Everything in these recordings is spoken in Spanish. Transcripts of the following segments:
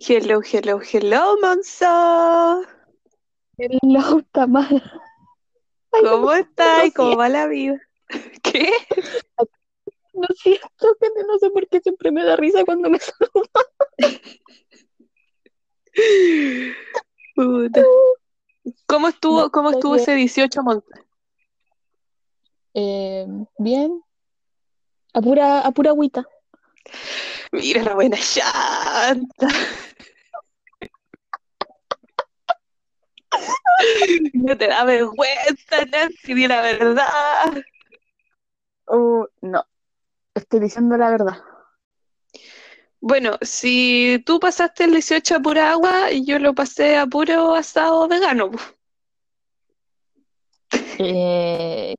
Hello, hello, hello, Monzo. Hello, Tamara. Ay, no, ¿Cómo no estás? ¿Cómo siento, va la vida? ¿Qué? no siento, gente, no sé por qué siempre me da risa cuando me saludan. Puta. ¿Cómo estuvo, No, cómo estuvo bien. ese 18 Monzo? Eh, bien, a pura, a pura agüita. Mira la buena llanta. No te da vergüenza, Nancy, di la verdad. Oh, no, estoy diciendo la verdad. Bueno, si tú pasaste el 18 a pura agua, yo lo pasé a puro asado vegano. Eh,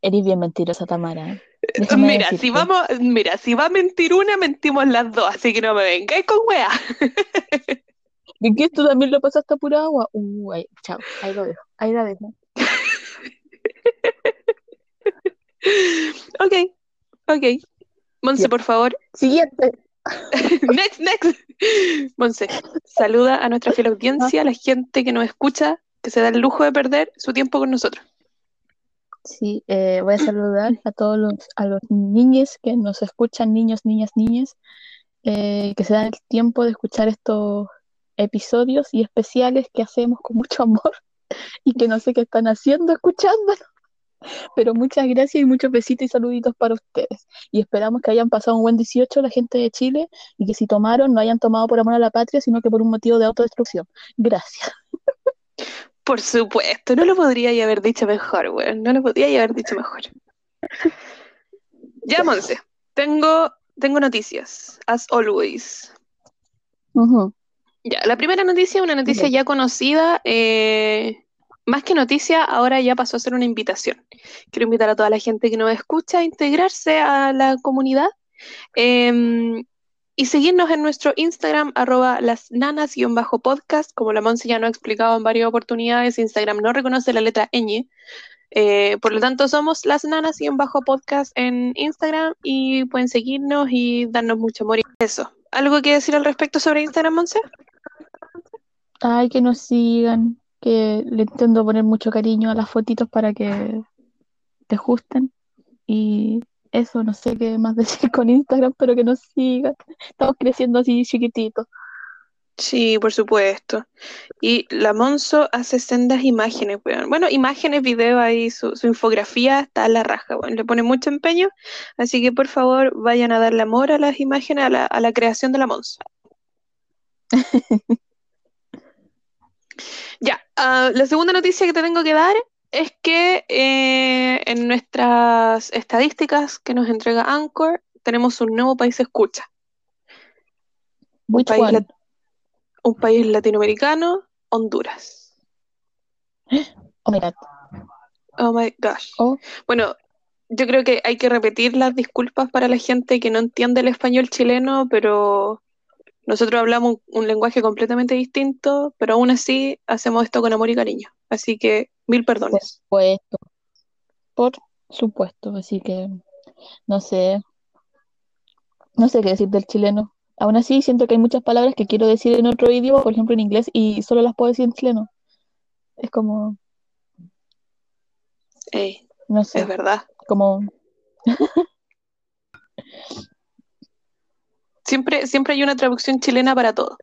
eres bien mentirosa, Tamara. Déjame Mira, si vamos, mira, si va a mentir una, mentimos las dos, así que no me vengáis con weá. ¿Y qué? ¿Tú también lo pasaste a pura agua? Uh, ahí, chao, ahí lo dejo, ahí la dejo. Ok, ok. Monse, por favor. Siguiente. Next, next. Monse, saluda a nuestra fiel audiencia, a la gente que nos escucha, que se da el lujo de perder su tiempo con nosotros. Sí, eh, voy a saludar a todos los, a los niños que nos escuchan, niños, niñas, niñas, eh, que se dan el tiempo de escuchar estos episodios y especiales que hacemos con mucho amor y que no sé qué están haciendo escuchándonos. Pero muchas gracias y muchos besitos y saluditos para ustedes. Y esperamos que hayan pasado un buen 18 la gente de Chile y que si tomaron no hayan tomado por amor a la patria, sino que por un motivo de autodestrucción. Gracias. Por supuesto, no lo podría haber dicho mejor, weón. No lo podría haber dicho mejor. Ya, Monse, tengo, tengo noticias, as always. Ujú. Ya, la primera noticia, una noticia ya conocida, eh, más que noticia, ahora ya pasó a ser una invitación. Quiero invitar a toda la gente que nos escucha a integrarse a la comunidad eh, y seguirnos en nuestro Instagram, arroba las nanas-podcast. Como la Monse ya nos ha explicado en varias oportunidades, Instagram no reconoce la letra ñ. Eh, por lo tanto, somos las nanas-podcast en Instagram y pueden seguirnos y darnos mucho amor. y Eso. ¿Algo que decir al respecto sobre Instagram, Monse? Ay, que nos sigan, que le intento poner mucho cariño a las fotitos para que te gusten. Y eso, no sé qué más decir con Instagram, pero que nos sigan. Estamos creciendo así chiquititos. Sí, por supuesto. Y la Monzo hace sendas imágenes, weón. Bueno, imágenes, videos ahí, su, su infografía está a la raja, weón. Le pone mucho empeño. Así que por favor vayan a darle amor a las imágenes, a la, a la creación de la Monzo. Ya, ah, la segunda noticia que te tengo que dar es que eh, en nuestras estadísticas que nos entrega Anchor tenemos un nuevo país escucha. Un país, lat- un país latinoamericano, Honduras. Oh my God. Oh my gosh. Oh, Bueno, yo creo que hay que repetir las disculpas para la gente que no entiende el español chileno, pero nosotros hablamos un, lenguaje completamente distinto, pero aún así hacemos esto con amor y cariño. Así que mil por perdones. supuesto. Por supuesto. Así que no sé. No sé qué decir del chileno. Aún así, siento que hay muchas palabras que quiero decir en otro idioma, por ejemplo en inglés, y solo las puedo decir en chileno. Es como, Ey, no es sé, verdad. como, Siempre, siempre hay una traducción chilena para todo.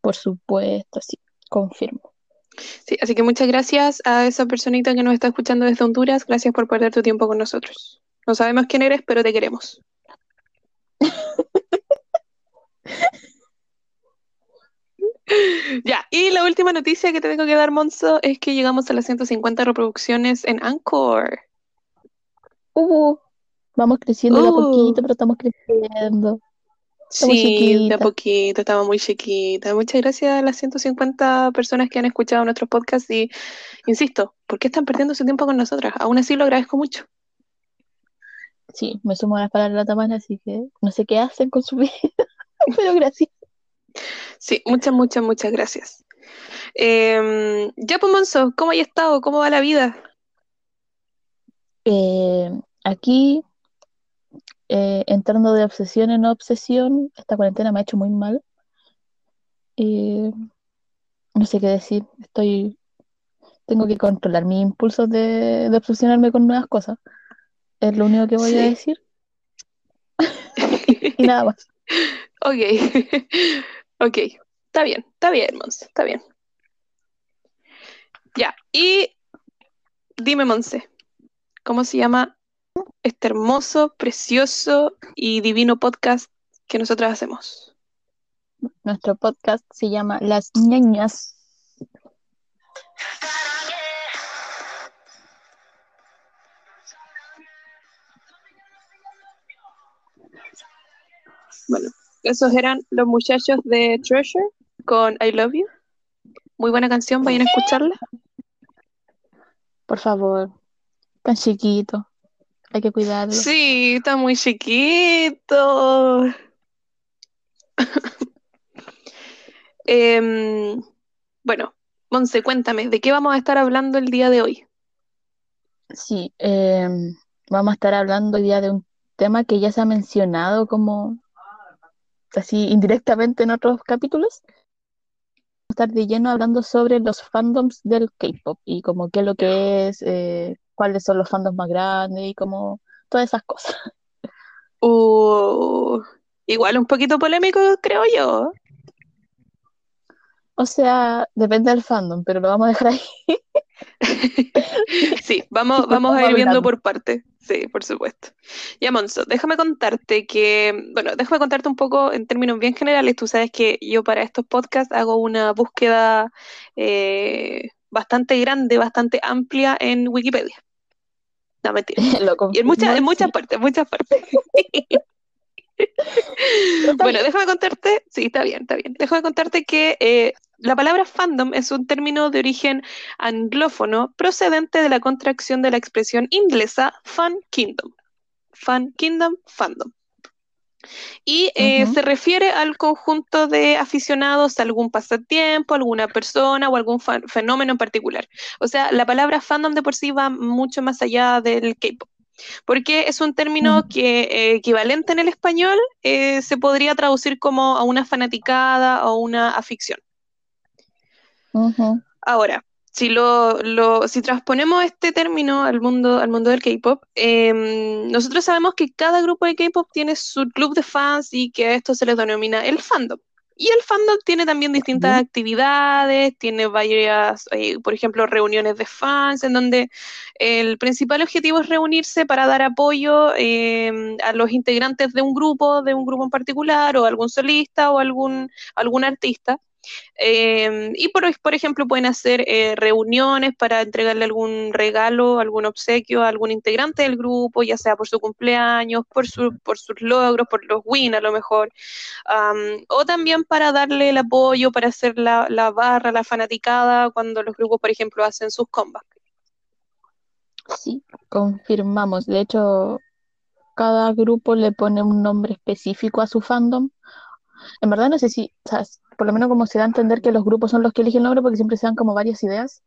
por supuesto, sí, confirmo. Sí, así que muchas gracias a esa personita que nos está escuchando desde Honduras. Gracias por perder tu tiempo con nosotros. No sabemos quién eres, pero te queremos. Ya, y la última noticia que te tengo que dar, Monzo, es que llegamos a las 150 reproducciones en Anchor. Uh, vamos creciendo de a Uh, poquito, pero estamos creciendo. Estamos sí, de a chiquitas. poquito, estaba muy chiquita. Muchas gracias a las 150 personas que han escuchado nuestros podcasts y, insisto, ¿por qué están perdiendo su tiempo con nosotras? Aún así lo agradezco mucho. Sí, me sumo a las palabras de la Tamara, así que no sé qué hacen con su vida, pero gracias. Sí, muchas, muchas, muchas gracias. Em, ya, pues, Monzo, ¿cómo hay estado? ¿Cómo va la vida? Eh, aquí, eh, entrando de obsesión en obsesión, esta cuarentena me ha hecho muy mal. Eh, no sé qué decir. Estoy. Tengo que controlar mis impulsos de, de obsesionarme con nuevas cosas. Es lo único que voy a decir. Y nada más. Ok, ok, está bien, está bien, Monse, está bien. Ya, y dime, Monse, ¿cómo se llama este hermoso, precioso y divino podcast que nosotros hacemos? Nuestro podcast se llama Las ñañas. Bueno, esos eran los muchachos de Treasure con I Love You. Muy buena canción, vayan a escucharla. Por favor. Tan chiquito. Hay que cuidarlo. Sí, está muy chiquito. Em, bueno, Monse, cuéntame, ¿de qué vamos a estar hablando el día de hoy? Sí, em, vamos a estar hablando hoy día de un tema que ya se ha mencionado como así indirectamente en otros capítulos. Estar de lleno hablando sobre los fandoms del K-pop y como qué es lo que es, eh, cuáles son los fandoms más grandes y como todas esas cosas. Uh, igual un poquito polémico, creo yo. O sea, depende del fandom, pero lo vamos a dejar ahí. Sí, vamos, vamos a ir viendo por parte. Sí, por supuesto. Ya, Monzo, déjame contarte que, bueno, déjame contarte un poco en términos bien generales. Tú sabes que yo para estos podcasts hago una búsqueda eh, bastante grande, bastante amplia en Wikipedia. No, mentira. Lo Y en muchas, en muchas partes, en muchas partes. Bueno, déjame contarte, sí, está bien, está bien. Déjame contarte que eh, la palabra fandom es un término de origen anglófono procedente de la contracción de la expresión inglesa fan kingdom. Fan kingdom, fandom. Y eh, se refiere al conjunto de aficionados a algún pasatiempo, alguna persona o algún fenómeno en particular. O sea, la palabra fandom de por sí va mucho más allá del K-pop, porque es un término Ujú. que eh, equivalente en el español eh, se podría traducir como a una fanaticada o una afición. Ahora, si lo, lo- si transponemos este término al mundo, al mundo del K-pop, em, nosotros sabemos que cada grupo de K-pop tiene su club de fans y que a esto se les denomina el fandom. Y el fandom tiene también distintas actividades, tiene varias, eh, por ejemplo, reuniones de fans, en donde el principal objetivo es reunirse para dar apoyo em, a los integrantes de un grupo, de un grupo en particular, o algún solista o algún, algún artista. Eh, y por, por ejemplo, pueden hacer eh, reuniones para entregarle algún regalo, algún obsequio a algún integrante del grupo, ya sea por su cumpleaños, por, su, por sus logros, por los wins a lo mejor, o también para darle el apoyo, para hacer la, la, barra, la fanaticada, cuando los grupos, por ejemplo, hacen sus comebacks. Sí, confirmamos. De hecho, cada grupo le pone un nombre específico a su fandom. En verdad no sé si, o sea, por lo menos como se da a entender que los grupos son los que eligen el nombre porque siempre se dan como varias ideas.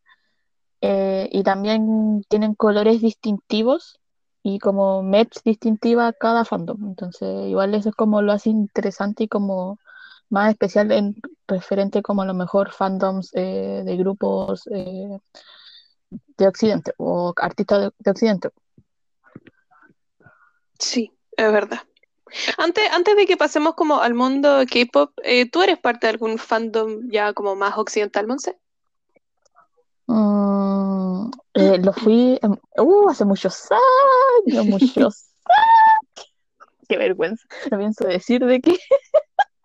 Eh, y también tienen colores distintivos y como merch distintiva cada fandom. Entonces, igual eso es como lo hace interesante y como más especial en referente como a lo mejor fandoms eh, de grupos eh, de Occidente o artistas de, de Occidente. Sí, es verdad. Antes, antes de que pasemos como al mundo K-pop, eh, ¿tú eres parte de algún fandom ya como más occidental, Monse? Mm, eh, lo fui uh, hace muchos años, muchos años. Qué vergüenza. No pienso decir de qué.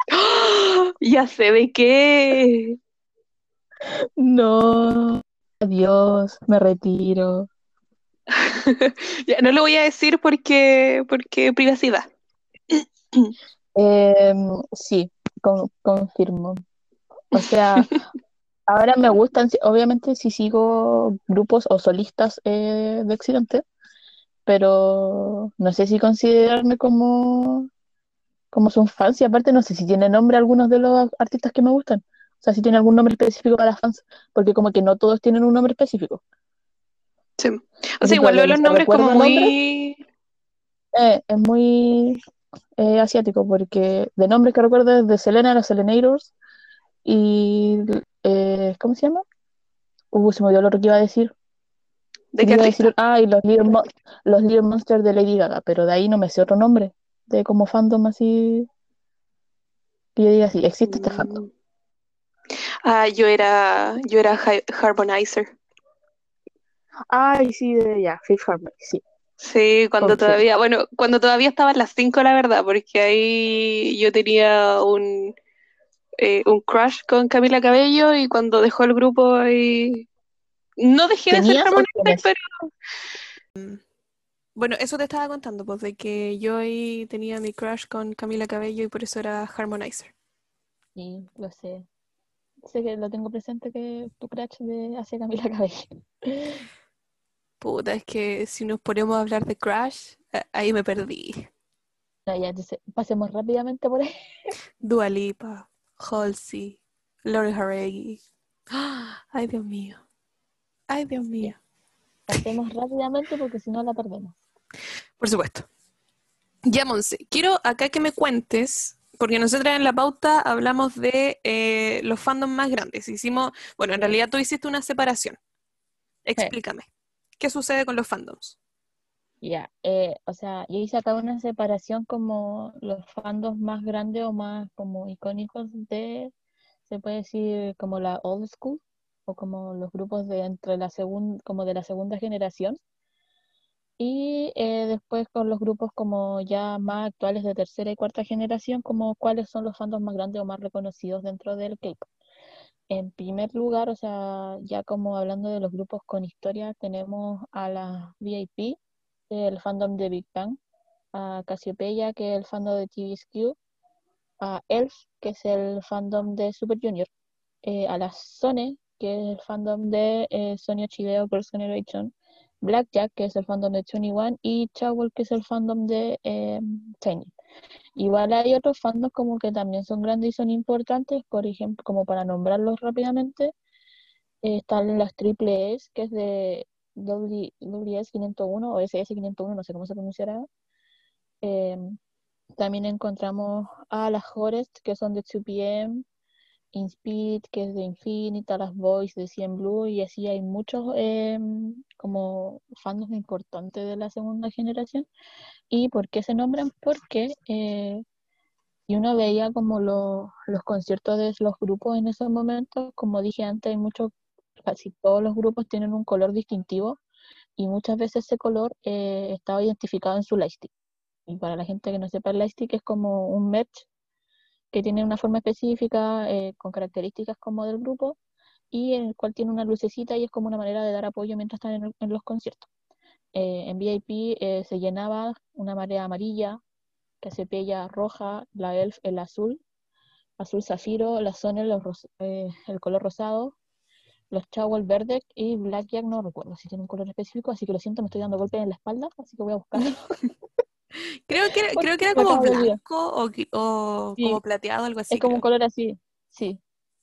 Ya sé de qué. No. Adiós, me retiro. Ya, no lo voy a decir porque, porque privacidad. Em, sí, con- confirmo. O sea, ahora me gustan, obviamente si sigo grupos o solistas eh, de Occidente, pero no sé si considerarme como, como son fans y aparte no sé si tiene nombre algunos de los artistas que me gustan. O sea, si tiene algún nombre específico para fans, porque como que no todos tienen un nombre específico. Sí. O sea, igual los nombres como muy... eh, es muy eh, asiático, porque de nombres que recuerdo es de Selena, los Selenators, y eh, ¿cómo se llama? Uh, se me olvidó lo que iba a decir. ¿De qué iba a decir, ah, y los Little, Mo- los Little Monsters de Lady Gaga, pero de ahí no me sé otro nombre, de como fandom así, que yo diga así, existe este fandom. Mm. Ah, yo era, yo era Harmonizer. Ay, sí, de ya, Fifth Harmony, sí. Sí, cuando todavía, bueno, cuando todavía estaban las 5, la verdad, porque ahí yo tenía un, eh, un crush con Camila Cabello y cuando dejó el grupo ahí... No dejé de ser ¿Tenías o Harmonizer, tienes? pero... Bueno, eso te estaba contando, pues de que yo ahí tenía mi crush con Camila Cabello y por eso era Harmonizer. Sí, lo sé. Sé que lo tengo presente que tu crush de hacia Camila Cabello. Puta, es que si nos ponemos a hablar de crush, a- ahí me perdí. No, ya, entonces, pasemos rápidamente por ahí. Dua Lipa, Halsey, Lori. ¡Ah! Ay, Dios mío. Ay, Dios mío. Pasemos rápidamente porque si no la perdemos. Por supuesto. Ya, Monse, quiero acá que me cuentes, porque nosotras en la pauta hablamos de eh, los fandoms más grandes. Hicimos, bueno, en realidad tú hiciste una separación. Explícame. ¿Qué sucede con los fandoms? Ya, eh, o sea, yo hice acá una separación como los fandoms más grandes o más como icónicos de, se puede decir como la old school o como los grupos de entre la segunda, como de la segunda generación. Y eh, después con los grupos como ya más actuales de tercera y cuarta generación, como cuáles son los fandoms más grandes o más reconocidos dentro del K-pop. En primer lugar, o sea, ya como hablando de los grupos con historia, tenemos a las VIP, el fandom de Big Bang, a Cassiopeia, que es el fandom de TVSQ, a Elf, que es el fandom de Super Junior, eh, a las Sone, que es el fandom de eh, Sonia Chideo Girls' Generation, Blackjack, que es el fandom de 21, y Chowell, que es el fandom de eh, Tiny. Igual hay otros fandoms como que también son grandes y son importantes, por ejemplo, como para nombrarlos rápidamente, eh, están las Triple S, que es de W- WS 501 o SS 501, no sé cómo se pronunciará. Eh, también encontramos a las Forest, que son de 2PM, Inspeed, que es de Infinite, a las Boys de CN Blue, y así hay muchos eh, como fandoms importantes de la segunda generación. ¿Y por qué se nombran? Porque eh, y uno veía como lo- los conciertos de los grupos en esos momentos, como dije antes, hay muchos, casi todos los grupos tienen un color distintivo y muchas veces ese color eh, estaba identificado en su lightstick. Y para la gente que no sepa, el lightstick es como un merch que tiene una forma específica, eh, con características como del grupo, y en el cual tiene una lucecita y es como una manera de dar apoyo mientras están en, los conciertos. Eh, en VIP eh, se llenaba una marea amarilla, Cassiopeia roja, la Elf el azul, azul zafiro, la Sonel eh, el color rosado, los Chowell verde y Blackjack no recuerdo si tiene un color específico, así que lo siento, me estoy dando golpes en la espalda, así que voy a buscarlo. Creo que era, creo que era como blanco o, gui- o Sí, como plateado, algo así. es como un color así, sí.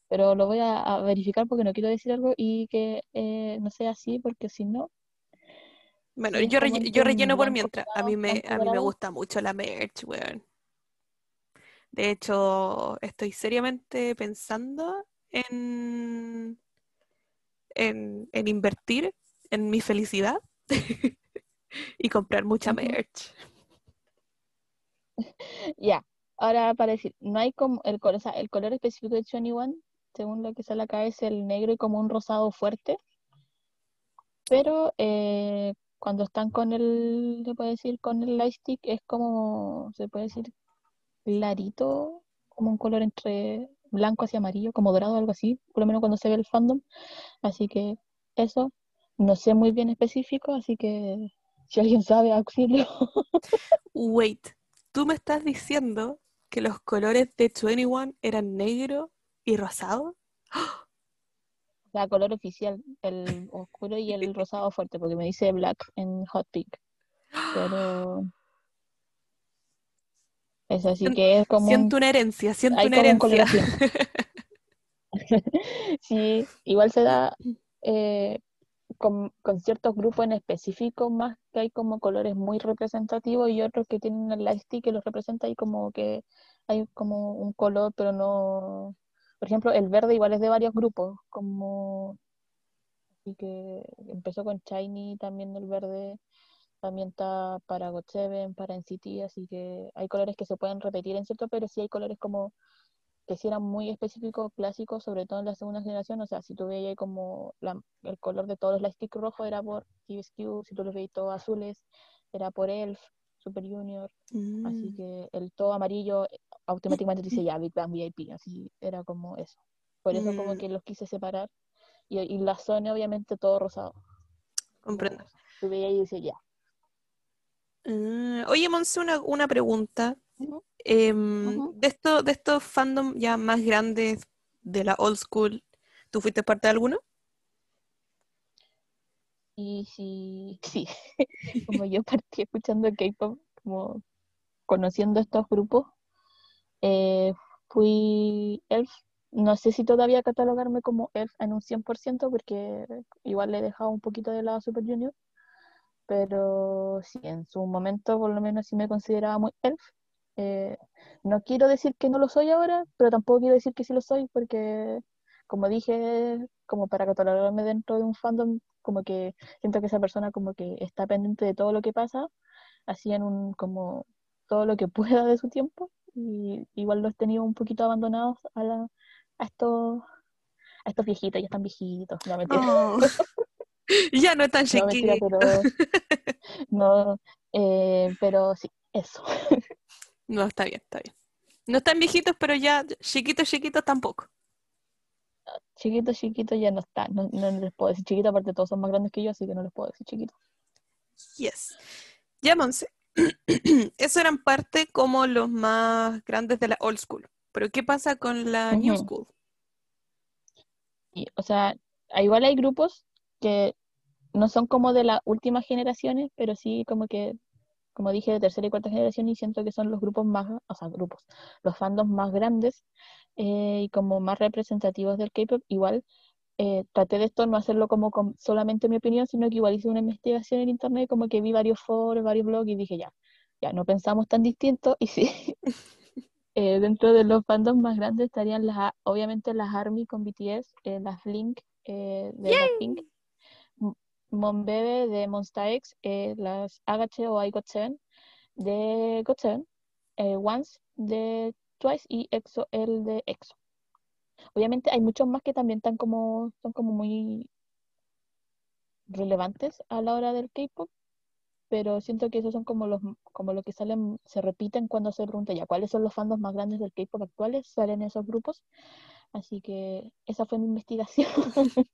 Pero lo voy a, a verificar porque no quiero decir algo y que eh, no sea así, porque si no, Bueno, yo, yo relleno por mientras. A mí me, a mí me gusta mucho la merch, weón. De hecho, estoy seriamente pensando en, en, en invertir en mi felicidad y comprar mucha merch. Ya, ahora para decir, no hay como el color, o sea, el color específico de 21, según lo que sale acá, es el negro y como un rosado fuerte, pero eh, cuando están con el, se puede decir, con el lightstick es como, se puede decir, clarito, como un color entre blanco hacia amarillo, como dorado, algo así, por lo menos cuando se ve el fandom, así que eso, no sé muy bien específico, así que si alguien sabe, auxilio. Wait, ¿tú me estás diciendo que los colores de 21 eran negro y rosado? O sea, color oficial, el oscuro y el rosado fuerte, porque me dice black en Hot Pink. Pero es así que es como un, Siento una herencia, siento hay una un herencia. así. Sí, igual se da eh, con, con ciertos grupos en específico, más que hay como colores muy representativos y otros que tienen el lightstick que los representa y como que hay como un color, pero no, por ejemplo, el verde igual es de varios grupos, como así que empezó con Shiny también el verde, también está para God Seven, para NCT, así que hay colores que se pueden repetir en cierto, pero sí hay colores como que sí eran muy específicos, clásicos, sobre todo en la segunda generación, o sea, si tú veías como la- el color de todos los lightstick rojo era por TVSQ, si tú los veías todos azules era por ELF, Super Junior, así Mm. que el todo amarillo eh, automáticamente te dice ya, Big Bang VIP, así era como eso. Por eso como Mm. que los quise separar, y, y la Sony obviamente todo rosado. como Comprendo. Tú veías y dices ya. Ah, oye, Monse, una, una pregunta. Em, de esto, de estos fandom ya más grandes de la old school, ¿tú fuiste parte de alguno? Y sí, sí, como yo partí escuchando K-pop, como conociendo estos grupos, eh, fui Elf. No sé si todavía catalogarme como Elf en un 100%, porque igual le he dejado un poquito de lado a Super Junior, pero sí, en su momento por lo menos sí me consideraba muy Elf. Eh, no quiero decir que no lo soy ahora, pero tampoco quiero decir que sí lo soy, porque como dije, como para catalogarme dentro de un fandom, como que siento que esa persona como que está pendiente de todo lo que pasa, así en un como todo lo que pueda de su tiempo, y igual los he tenido un poquito abandonados a, la, a estos a estos viejitos, ya están viejitos, no mentira, Oh. Ya no es tan no mentira, chiquito. pero no, eh, pero sí, eso. No, está bien, está bien. No están viejitos, pero ya chiquitos, chiquitos tampoco. Chiquitos, chiquitos ya no están, no, no les puedo decir chiquitos, aparte todos son más grandes que yo, así que no les puedo decir chiquitos. Yes. Ya, Monse. Eso eran parte como los más grandes de la old school. Pero ¿qué pasa con la new school? Y, o sea, igual hay grupos que no son como de las últimas generaciones, pero sí como que, como dije, de tercera y cuarta generación, y siento que son los grupos más, o sea, grupos, los fandoms más grandes eh, y como más representativos del K-pop. Igual eh, traté de esto no hacerlo como con solamente mi opinión, sino que igual hice una investigación en internet, como que vi varios foros, varios blogs y dije, ya, ya, no pensamos tan distinto, y sí. Eh, dentro de los fandoms más grandes estarían las, obviamente las ARMY con BTS, eh, las Blink eh, de Blackpink, Monbebe de Monsta X, eh, las Agache o iGOT7 de GOT7, eh, Once de Twice y EXO el de EXO. Obviamente hay muchos más que también están como, son como muy relevantes a la hora del K-pop, pero siento que esos son como los como los que salen, se repiten cuando se pregunta ya cuáles son los fandoms más grandes del K-pop actuales, salen esos grupos. Así que esa fue mi investigación.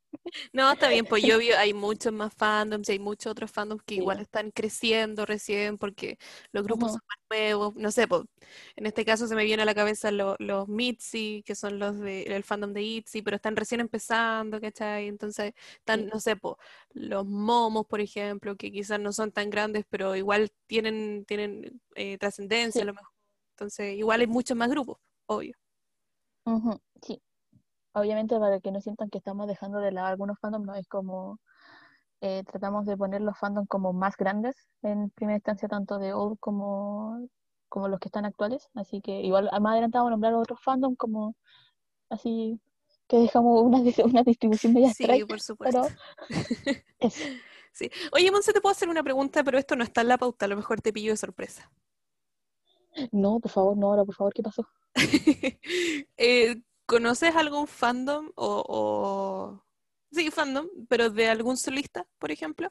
No, está bien, pues yo vi, hay muchos más fandoms y hay muchos otros fandoms que Sí. igual están creciendo recién porque los grupos son más nuevos. No sé, pues, en este caso se me viene a la cabeza lo- los Mitzi, que son los del fandom de ITZY, pero están recién empezando, ¿cachai? Entonces, están, Sí. no sé, pues, los Momos, por ejemplo, que quizás no son tan grandes, pero igual tienen, tienen eh, trascendencia Sí. a lo mejor. Entonces, igual hay muchos más grupos, obvio. Sí. Obviamente para que no sientan que estamos dejando de lado algunos fandoms, no es como eh, tratamos de poner los fandoms como más grandes en primera instancia, tanto de old como, como los que están actuales. Así que igual más adelante vamos a nombrar otros fandoms como así que dejamos una, dis- una distribución media Sí, por supuesto. pero eso. Sí. Oye, Monse, te puedo hacer una pregunta, pero esto no está en la pauta, a lo mejor te pillo de sorpresa. No, por favor, no, ahora, por favor, ¿qué pasó? Eh, ¿conoces algún fandom o, o- Sí, fandom, pero de algún solista, por ejemplo?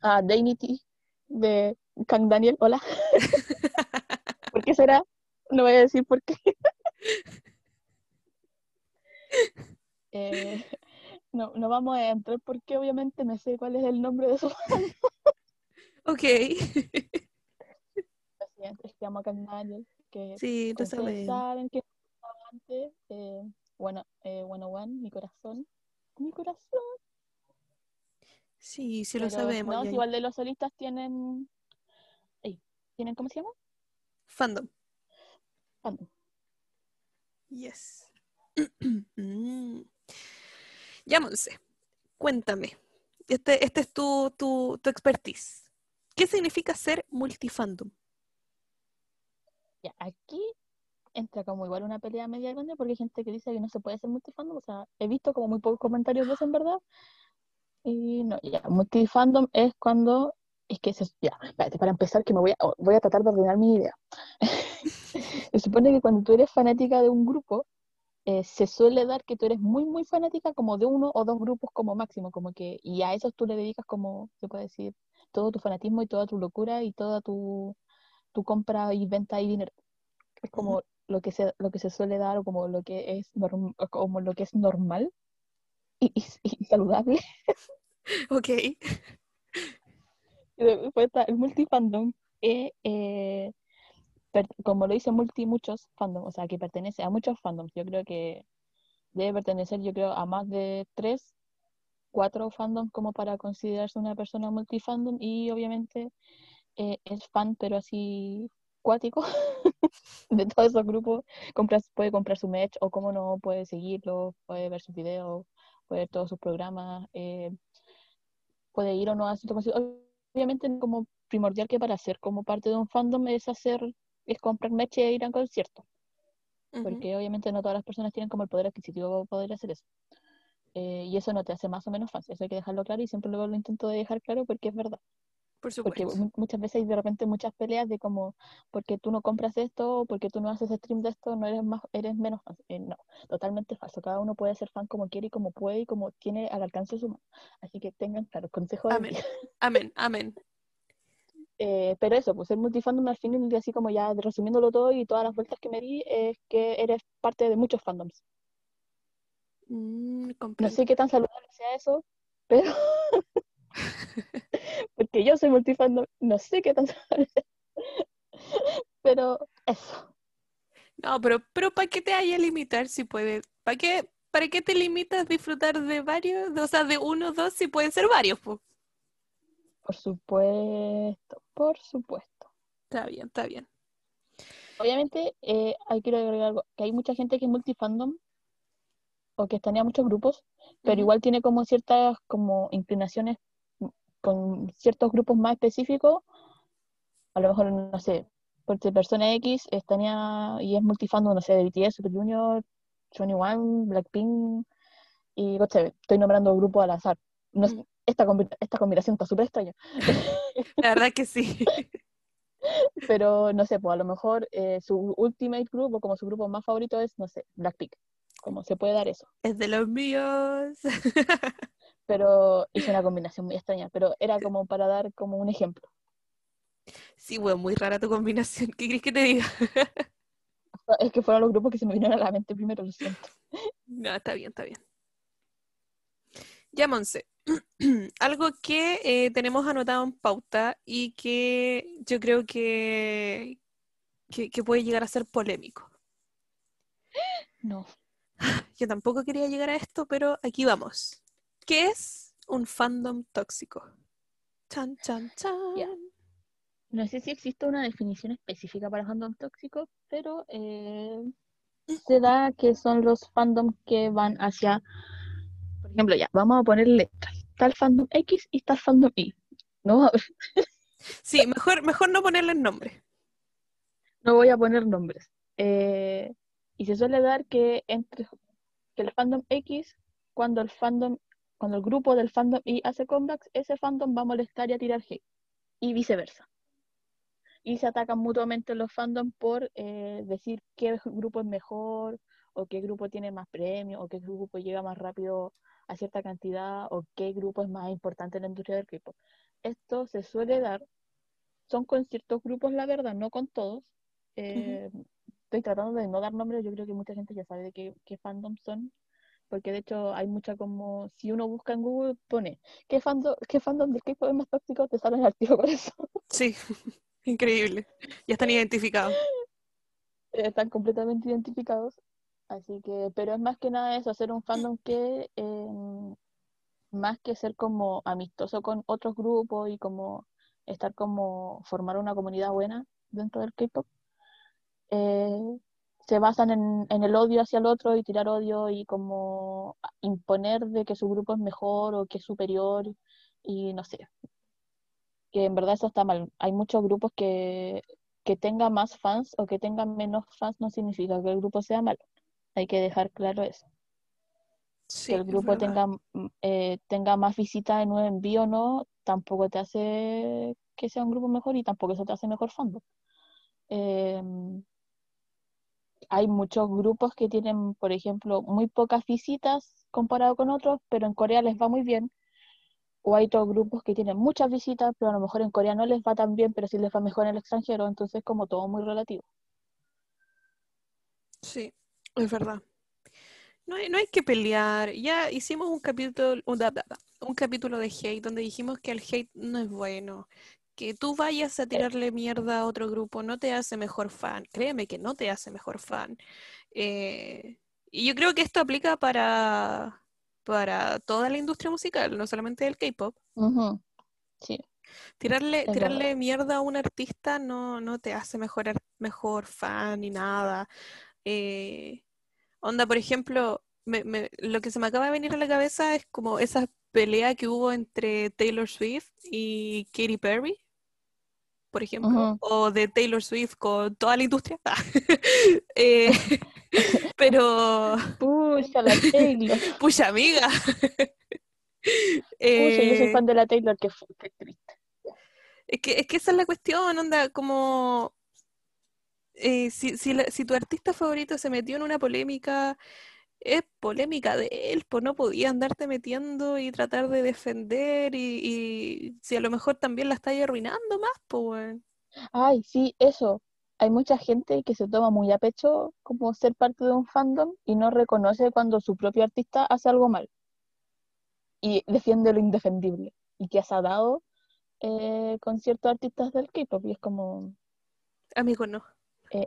Ah, Dignity de Kang Daniel, hola. ¿Por qué será? No voy a decir por qué. Eh, no, no vamos a entrar porque obviamente me sé cuál es el nombre de su Ok. presidente, es que amo a Kang Daniel, que Sí, lo sabemos. saben que antes, eh, bueno, eh, bueno, One, mi corazón, mi corazón. Sí, sí lo Pero sabemos. no, igual de los solistas tienen, tienen, ¿cómo se llama? Fandom. Fandom. Yes. Mm. Ya, Monse, cuéntame. Este, este es tu, tu, tu expertise. ¿Qué significa ser multifandom? Ya, aquí entra como igual una pelea media grande porque hay gente que dice que no se puede hacer multifandom. O sea, he visto como muy pocos comentarios de eso en verdad. Y no, ya, multifandom es cuando. Es que se, ya, espérate, para empezar, que me voy a, voy a tratar de ordenar mi idea. se supone que cuando tú eres fanática de un grupo, eh, se suele dar que tú eres muy, muy fanática como de uno o dos grupos como máximo, como que, y a esos tú le dedicas como, se puede decir, todo tu fanatismo y toda tu locura y toda tu, tu compra y venta y dinero. Es como lo que se, lo que se suele dar o como lo que es como lo que es normal y, y, saludable. Ok. Y después está el multifandom, que eh, como lo dice multi muchos fandoms, o sea, que pertenece a muchos fandoms. Yo creo que debe pertenecer, yo creo, a más de tres, cuatro fandoms como para considerarse una persona multifandom y obviamente eh, es fan, pero así cuático de todos esos grupos. Compras, puede comprar su merch o como no, puede seguirlo, puede ver sus videos, puede ver todos sus programas, eh, puede ir o no a Obviamente como primordial que para ser como parte de un fandom es hacer, es comprar merch e ir a conciertos. Porque obviamente no todas las personas tienen como el poder adquisitivo para poder hacer eso. Eh, y eso no te hace más o menos fácil, eso hay que dejarlo claro y siempre luego lo intento de dejar claro porque es verdad. Porque muchas veces hay de repente muchas peleas de como, porque tú no compras esto, porque tú no haces stream de esto, no eres más, eres menos fan. Eh, no, totalmente falso. Cada uno puede ser fan como quiere y como puede y como tiene al alcance de su mano. Así que tengan claro, consejo de Amén, amén, amén. Eh, pero eso, pues ser multifandom al final, así como ya resumiéndolo todo y todas las vueltas que me di, es que eres parte de muchos fandoms. Mm, no sé qué tan saludable sea eso, pero porque yo soy multifandom, no sé qué tan pero eso. No, pero, pero ¿para qué te haya limitar si puedes? ¿Para qué, ¿Para qué te limitas a disfrutar de varios? o sea, de uno o dos si pueden ser varios. Por supuesto, por supuesto. Está bien, está bien. Obviamente, eh, hay que agregar algo, que hay mucha gente que es multifandom o que está en muchos grupos, pero igual tiene como ciertas como inclinaciones con ciertos grupos más específicos, a lo mejor, no sé, porque persona X estaría y es multifando, no sé, de BTS, Super Junior, 21, Blackpink y Estoy nombrando grupos al azar. No, mm. esta, esta combinación está súper extraña. La verdad que sí. Pero no sé, pues a lo mejor eh, su ultimate grupo, como su grupo más favorito es, no sé, Blackpink. Como se puede dar eso. Es de los míos. pero hice una combinación muy extraña, pero era como para dar como un ejemplo. Sí, bueno, muy rara tu combinación. ¿Qué crees que te diga? es que fueron los grupos que se me vinieron a la mente primero, lo siento. No, está bien, está bien. Ya, Monse. Algo que eh, tenemos anotado en pauta y que yo creo que, que puede llegar a ser polémico. No. Yo tampoco quería llegar a esto, pero aquí vamos. ¿Qué es un fandom tóxico? Chan, chan, chan. No sé si existe una definición específica para fandom tóxico, pero eh, se da que son los fandoms que van hacia, por ejemplo, ya, vamos a poner letras. El fandom X y el fandom Y. ¿No? sí, mejor, mejor no ponerle nombre. No voy a poner nombres. Eh, y se suele dar que entre que el fandom X, cuando el fandom cuando el grupo del fandom y hace comebacks, ese fandom va a molestar y a tirar hate. Y viceversa. Y se atacan mutuamente los fandoms por eh, decir qué grupo es mejor, o qué grupo tiene más premios, o qué grupo llega más rápido a cierta cantidad, o qué grupo es más importante en la industria del K-pop. Esto se suele dar, son con ciertos grupos, la verdad, no con todos. Eh, estoy tratando de no dar nombres, yo creo que mucha gente ya sabe de qué, qué fandoms son, porque de hecho hay mucha como, si uno busca en Google, pone, ¿qué fandom, qué fandom de K-pop es más tóxico? Te sale el artículo con eso. Sí, increíble. Ya están identificados. Están completamente identificados. Así que, pero es más que nada eso, hacer un fandom que, em, más que ser como amistoso con otros grupos y como estar como formar una comunidad buena dentro del K-pop, eh, se basan en, el odio hacia el otro y tirar odio y como imponer de que su grupo es mejor o que es superior y no sé. Que en verdad eso está mal. Hay muchos grupos que que tenga más fans o que tenga menos fans no significa que el grupo sea malo. Hay que dejar claro eso. Sí, que el grupo tenga, mm, eh, tenga más visitas en un envío o no, tampoco te hace que sea un grupo mejor y tampoco eso te hace mejor fandom. Eh, hay muchos grupos que tienen, por ejemplo, muy pocas visitas comparado con otros, pero en Corea les va muy bien. O hay otros grupos que tienen muchas visitas, pero a lo mejor en Corea no les va tan bien, pero sí les va mejor en el extranjero. Entonces, como todo muy relativo. Sí, es verdad. No hay, no hay que pelear. Ya hicimos un capítulo, un, un capítulo de hate donde dijimos que el hate no es bueno. Que tú vayas a tirarle mierda a otro grupo no te hace mejor fan. Créeme que no te hace mejor fan. Eh, y yo creo que esto aplica para, para toda la industria musical, no solamente del K-pop. Sí, Tirarle, es verdad. tirarle mierda a un artista no, no te hace mejor, mejor fan ni nada. Eh, onda, por ejemplo, me- me- lo que se me acaba de venir a la cabeza es como esa pelea que hubo entre Taylor Swift y Katy Perry, por ejemplo, o de Taylor Swift con toda la industria. Eh, pero, Pucha, la Taylor. pucha amiga. Pucha, yo soy Eh, fan de la Taylor, que qué triste. Es que, es que esa es la cuestión, onda, como eh, si, si, la- si tu artista favorito se metió en una polémica, es polémica de él, pues no podía andarte metiendo y tratar de defender y, y si a lo mejor también la estáis arruinando más, pues. Ay, sí, eso. Hay mucha gente que se toma muy a pecho como ser parte de un fandom y no reconoce cuando su propio artista hace algo mal y defiende lo indefendible. Y que se ha dado eh, con ciertos artistas del K-pop y es como, Amigo, no. eh,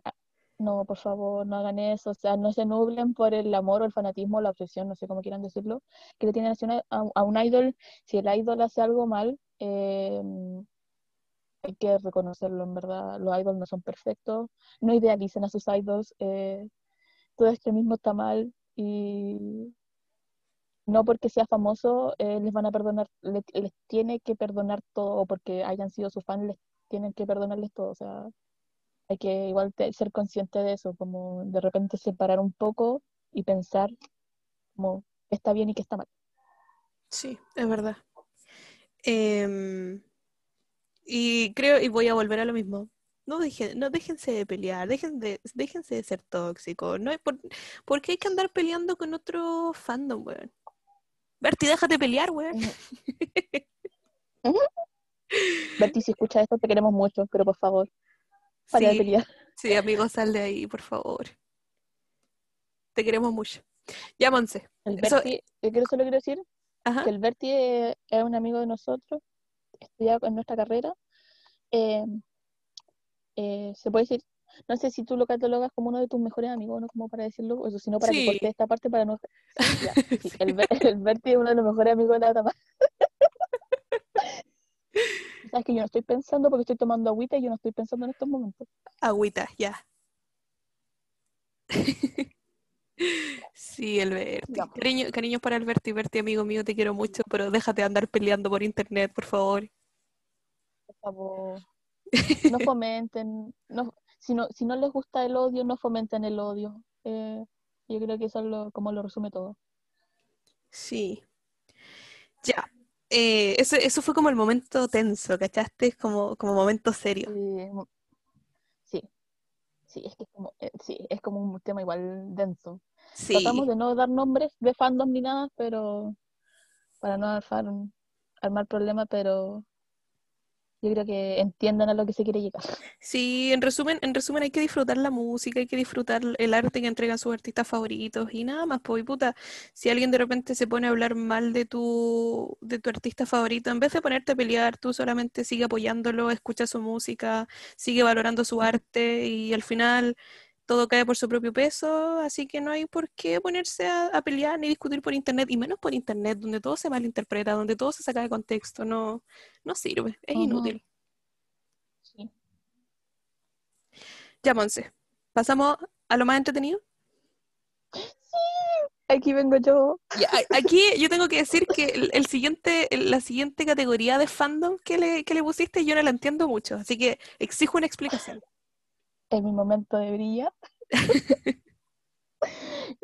no, por favor, no hagan eso. O sea, no se nublen por el amor o el fanatismo o la obsesión, no sé cómo quieran decirlo, que le tienen hacia a, un idol. Si el idol hace algo mal, eh, hay que reconocerlo, en verdad. Los idols no son perfectos, no idealicen a sus idols, eh, todo extremismo está mal y no porque sea famoso eh, les van a perdonar, le- les, tiene que perdonar todo, o porque hayan sido sus fans les tienen que perdonarles todo, o sea, hay que igual te- ser consciente de eso, como de repente separar un poco y pensar como qué está bien y qué está mal. Sí, es verdad. Em, y creo, y voy a volver a lo mismo. No dejen, no déjense de pelear, dejen de, déjense de ser tóxicos. No hay por, ¿por qué hay que andar peleando con otro fandom, weón? Berti, déjate pelear, weón. Berti, si escuchas esto, te queremos mucho, pero por favor, para Sí, amigo, sal de ahí, por favor. Te queremos mucho. Ya, Monse. El Eso- Berti, yo quiero solo quiero decir Ajá. que el Berti es, es un amigo de nosotros, estudia en nuestra carrera. eh, eh, se puede decir, no sé si tú lo catalogas como uno de tus mejores amigos, no como para decirlo, o si no para Sí. que corte esta parte para no... Sí, ya, sí, Sí. El, el Berti es uno de los mejores amigos de la Tama. Sabes que yo no estoy pensando porque estoy tomando agüita y yo no estoy pensando en estos momentos. Agüita, ya. Sí, el Berti. Ya. Cariño, cariños para el Berti. Berti, amigo mío, te quiero mucho, pero déjate de andar peleando por internet, por favor. Por favor, no fomenten, no, si, no, si no les gusta el odio, no fomenten el odio. Eh, yo creo que eso es lo, como lo resume todo. Sí. Ya. Eh, eso, eso fue como el momento tenso, ¿cachaste? Como, como momento serio. Sí, sí, es que es como, eh, sí, es como un tema igual denso. Sí. Tratamos de no dar nombres de fandom ni nada, pero para no armar, armar problemas, pero yo creo que entiendan a lo que se quiere llegar. Sí, en resumen, en resumen hay que disfrutar la música, hay que disfrutar el arte que entregan sus artistas favoritos y nada más, pues puta, si alguien de repente se pone a hablar mal de tu, de tu artista favorito, en vez de ponerte a pelear, tú solamente sigue apoyándolo, escucha su música, sigue valorando su arte y al final todo cae por su propio peso, así que no hay por qué ponerse a, a pelear ni discutir por internet, y menos por internet, donde todo se malinterpreta, donde todo se saca de contexto, no, no sirve, es inútil. Sí. Ya, Monse, pasamos a lo más entretenido. Aquí vengo yo. Aquí yo tengo que decir que el, el siguiente, la siguiente categoría de fandom que le, que le pusiste yo no la entiendo mucho, así que exijo una explicación. En mi momento de brillar.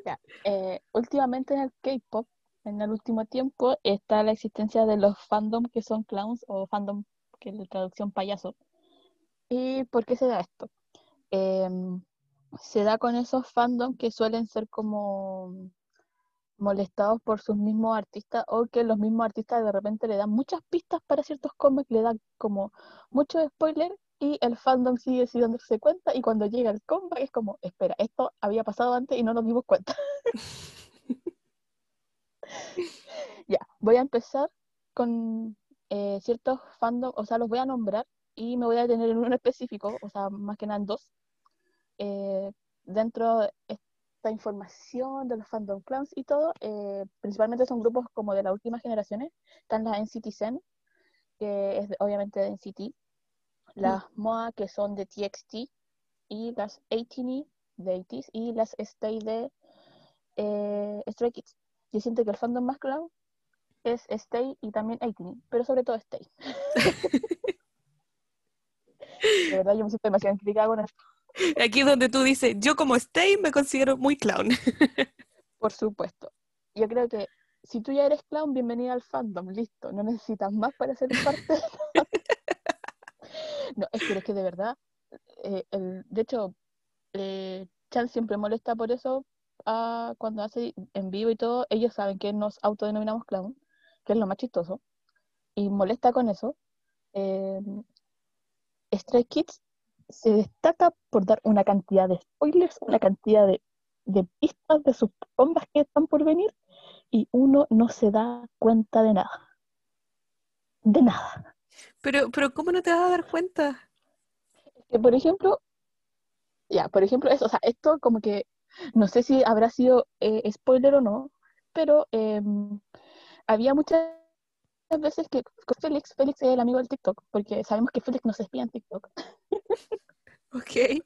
Ya, eh, últimamente en el K-pop, en el último tiempo, está la existencia de los fandom que son clowns o fandom que es la traducción payaso. ¿Y por qué se da esto? Em, se da con esos fandom que suelen ser como molestados por sus mismos artistas o que los mismos artistas de repente le dan muchas pistas para ciertos cómics, le dan como muchos spoilers y el fandom sigue sin darse cuenta y cuando llega el comeback es como, espera, esto había pasado antes y no nos dimos cuenta. ya, voy a empezar con eh, ciertos fandom, o sea, los voy a nombrar y me voy a detener en uno específico, o sea, más que nada en dos. Eh, dentro de esta información de los fandom clowns y todo, eh, principalmente son grupos como de las últimas generaciones, están las NCT Zen, que es obviamente de NCT, las MOA que son de TXT y las 18 de 80 y las Stay de eh, Stray Kids. Yo siento que el fandom más claro es Stay y también 18, pero sobre todo Stay. de verdad, yo me siento demasiado criticada con esto. Aquí es donde tú dices, yo como Stay me considero muy clown. Por supuesto. Yo creo que si tú ya eres clown, bienvenida al fandom, listo. No necesitas más para ser parte. no, es que, es que de verdad, eh, de hecho, eh, Chan siempre molesta por eso ah, cuando hace en vivo y todo. Ellos saben que nos autodenominamos clown, que es lo más chistoso, y molesta con eso. Eh, Kids se destaca por dar una cantidad de spoilers, una cantidad de, pistas de sus bombas que están por venir y uno no se da cuenta de nada. De nada. Pero, pero ¿cómo no te vas a dar cuenta? Que, por ejemplo, ya, por ejemplo, eso, o sea, esto como que, no sé si habrá sido eh, spoiler o no, pero em, había muchas veces que Félix, Félix es el amigo del TikTok, porque sabemos que Félix nos espía en TikTok. ok.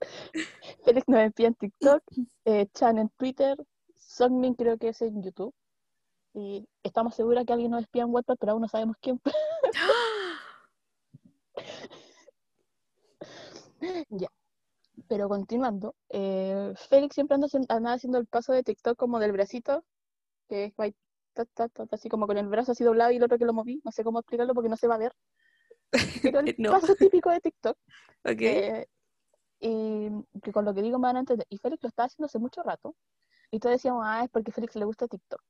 Félix nos espía en TikTok, eh, Chan en Twitter, Songmin creo que es en YouTube. Y estamos seguras que alguien nos espía en WhatsApp, pero aún no sabemos quién. ya. Pero continuando, eh, Félix siempre anda, haciendo el paso de TikTok como del bracito, que es así como con el brazo así doblado y el otro que lo moví, no sé cómo explicarlo porque no se va a ver. Pero el paso típico de TikTok. Okay. Eh, y que con lo que digo me van a entender. Y Félix lo está haciendo hace mucho rato. Y todos decíamos, ah, es porque a Félix le gusta TikTok.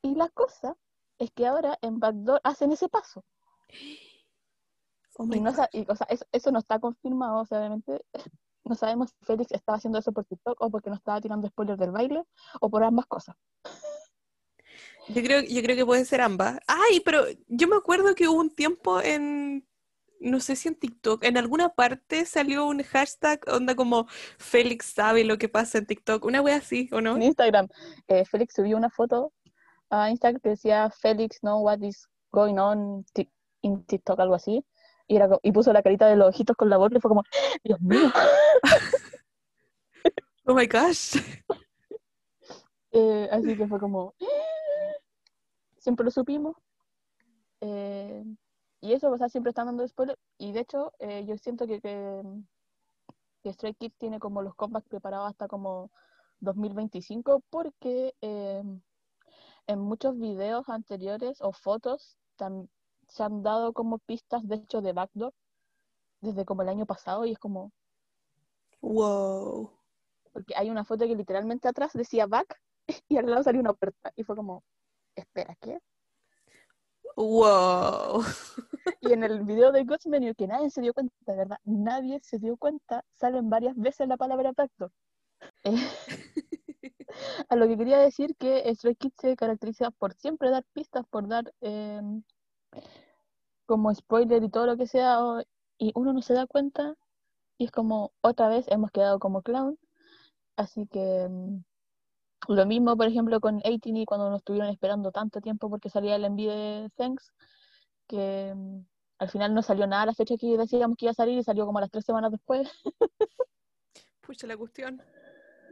Y la cosa es que ahora en Backdoor hacen ese paso. Oh y no, o sea, eso, no está confirmado, obviamente. No sabemos si Félix estaba haciendo eso por TikTok o porque no estaba tirando spoilers del baile o por ambas cosas. Yo creo, yo creo que puede ser ambas. Ay, pero yo me acuerdo que hubo un tiempo en, no sé si en TikTok, en alguna parte salió un hashtag onda como Félix sabe lo que pasa en TikTok, una wea así, ¿o no? En Instagram, eh, Félix subió una foto a Instagram que decía Félix know what is going on in TikTok, algo así. Y, era, y puso la carita de los ojitos con la voz y fue como, Dios mío. oh my gosh. Eh, así que fue como, siempre lo supimos. Eh, y eso, o sea, siempre están dando spoilers. Y de hecho, eh, yo siento que, que, Stray Kids tiene como los comebacks preparados hasta como 2025, porque en muchos videos anteriores o fotos se han dado como pistas, de hecho, de Backdoor, desde como el año pasado, y es como... Wow. Porque hay una foto que literalmente atrás decía Back, y al lado salió una puerta, y fue como, espera, ¿qué? Wow. Y en el video de Ghost Menu, que nadie se dio cuenta, de verdad, nadie se dio cuenta, salen varias veces la palabra Backdoor. Eh, a lo que quería decir que Stray Kids se caracteriza por siempre dar pistas, por dar em, como spoiler y todo lo que sea, y uno no se da cuenta, y es como, otra vez hemos quedado como clown, así que em, lo mismo, por ejemplo, con 18 cuando nos estuvieron esperando tanto tiempo porque salía el envío de Thanks, que em, al final no salió nada a la fecha que decíamos que iba a salir y salió como a las tres semanas después. Pucha la cuestión.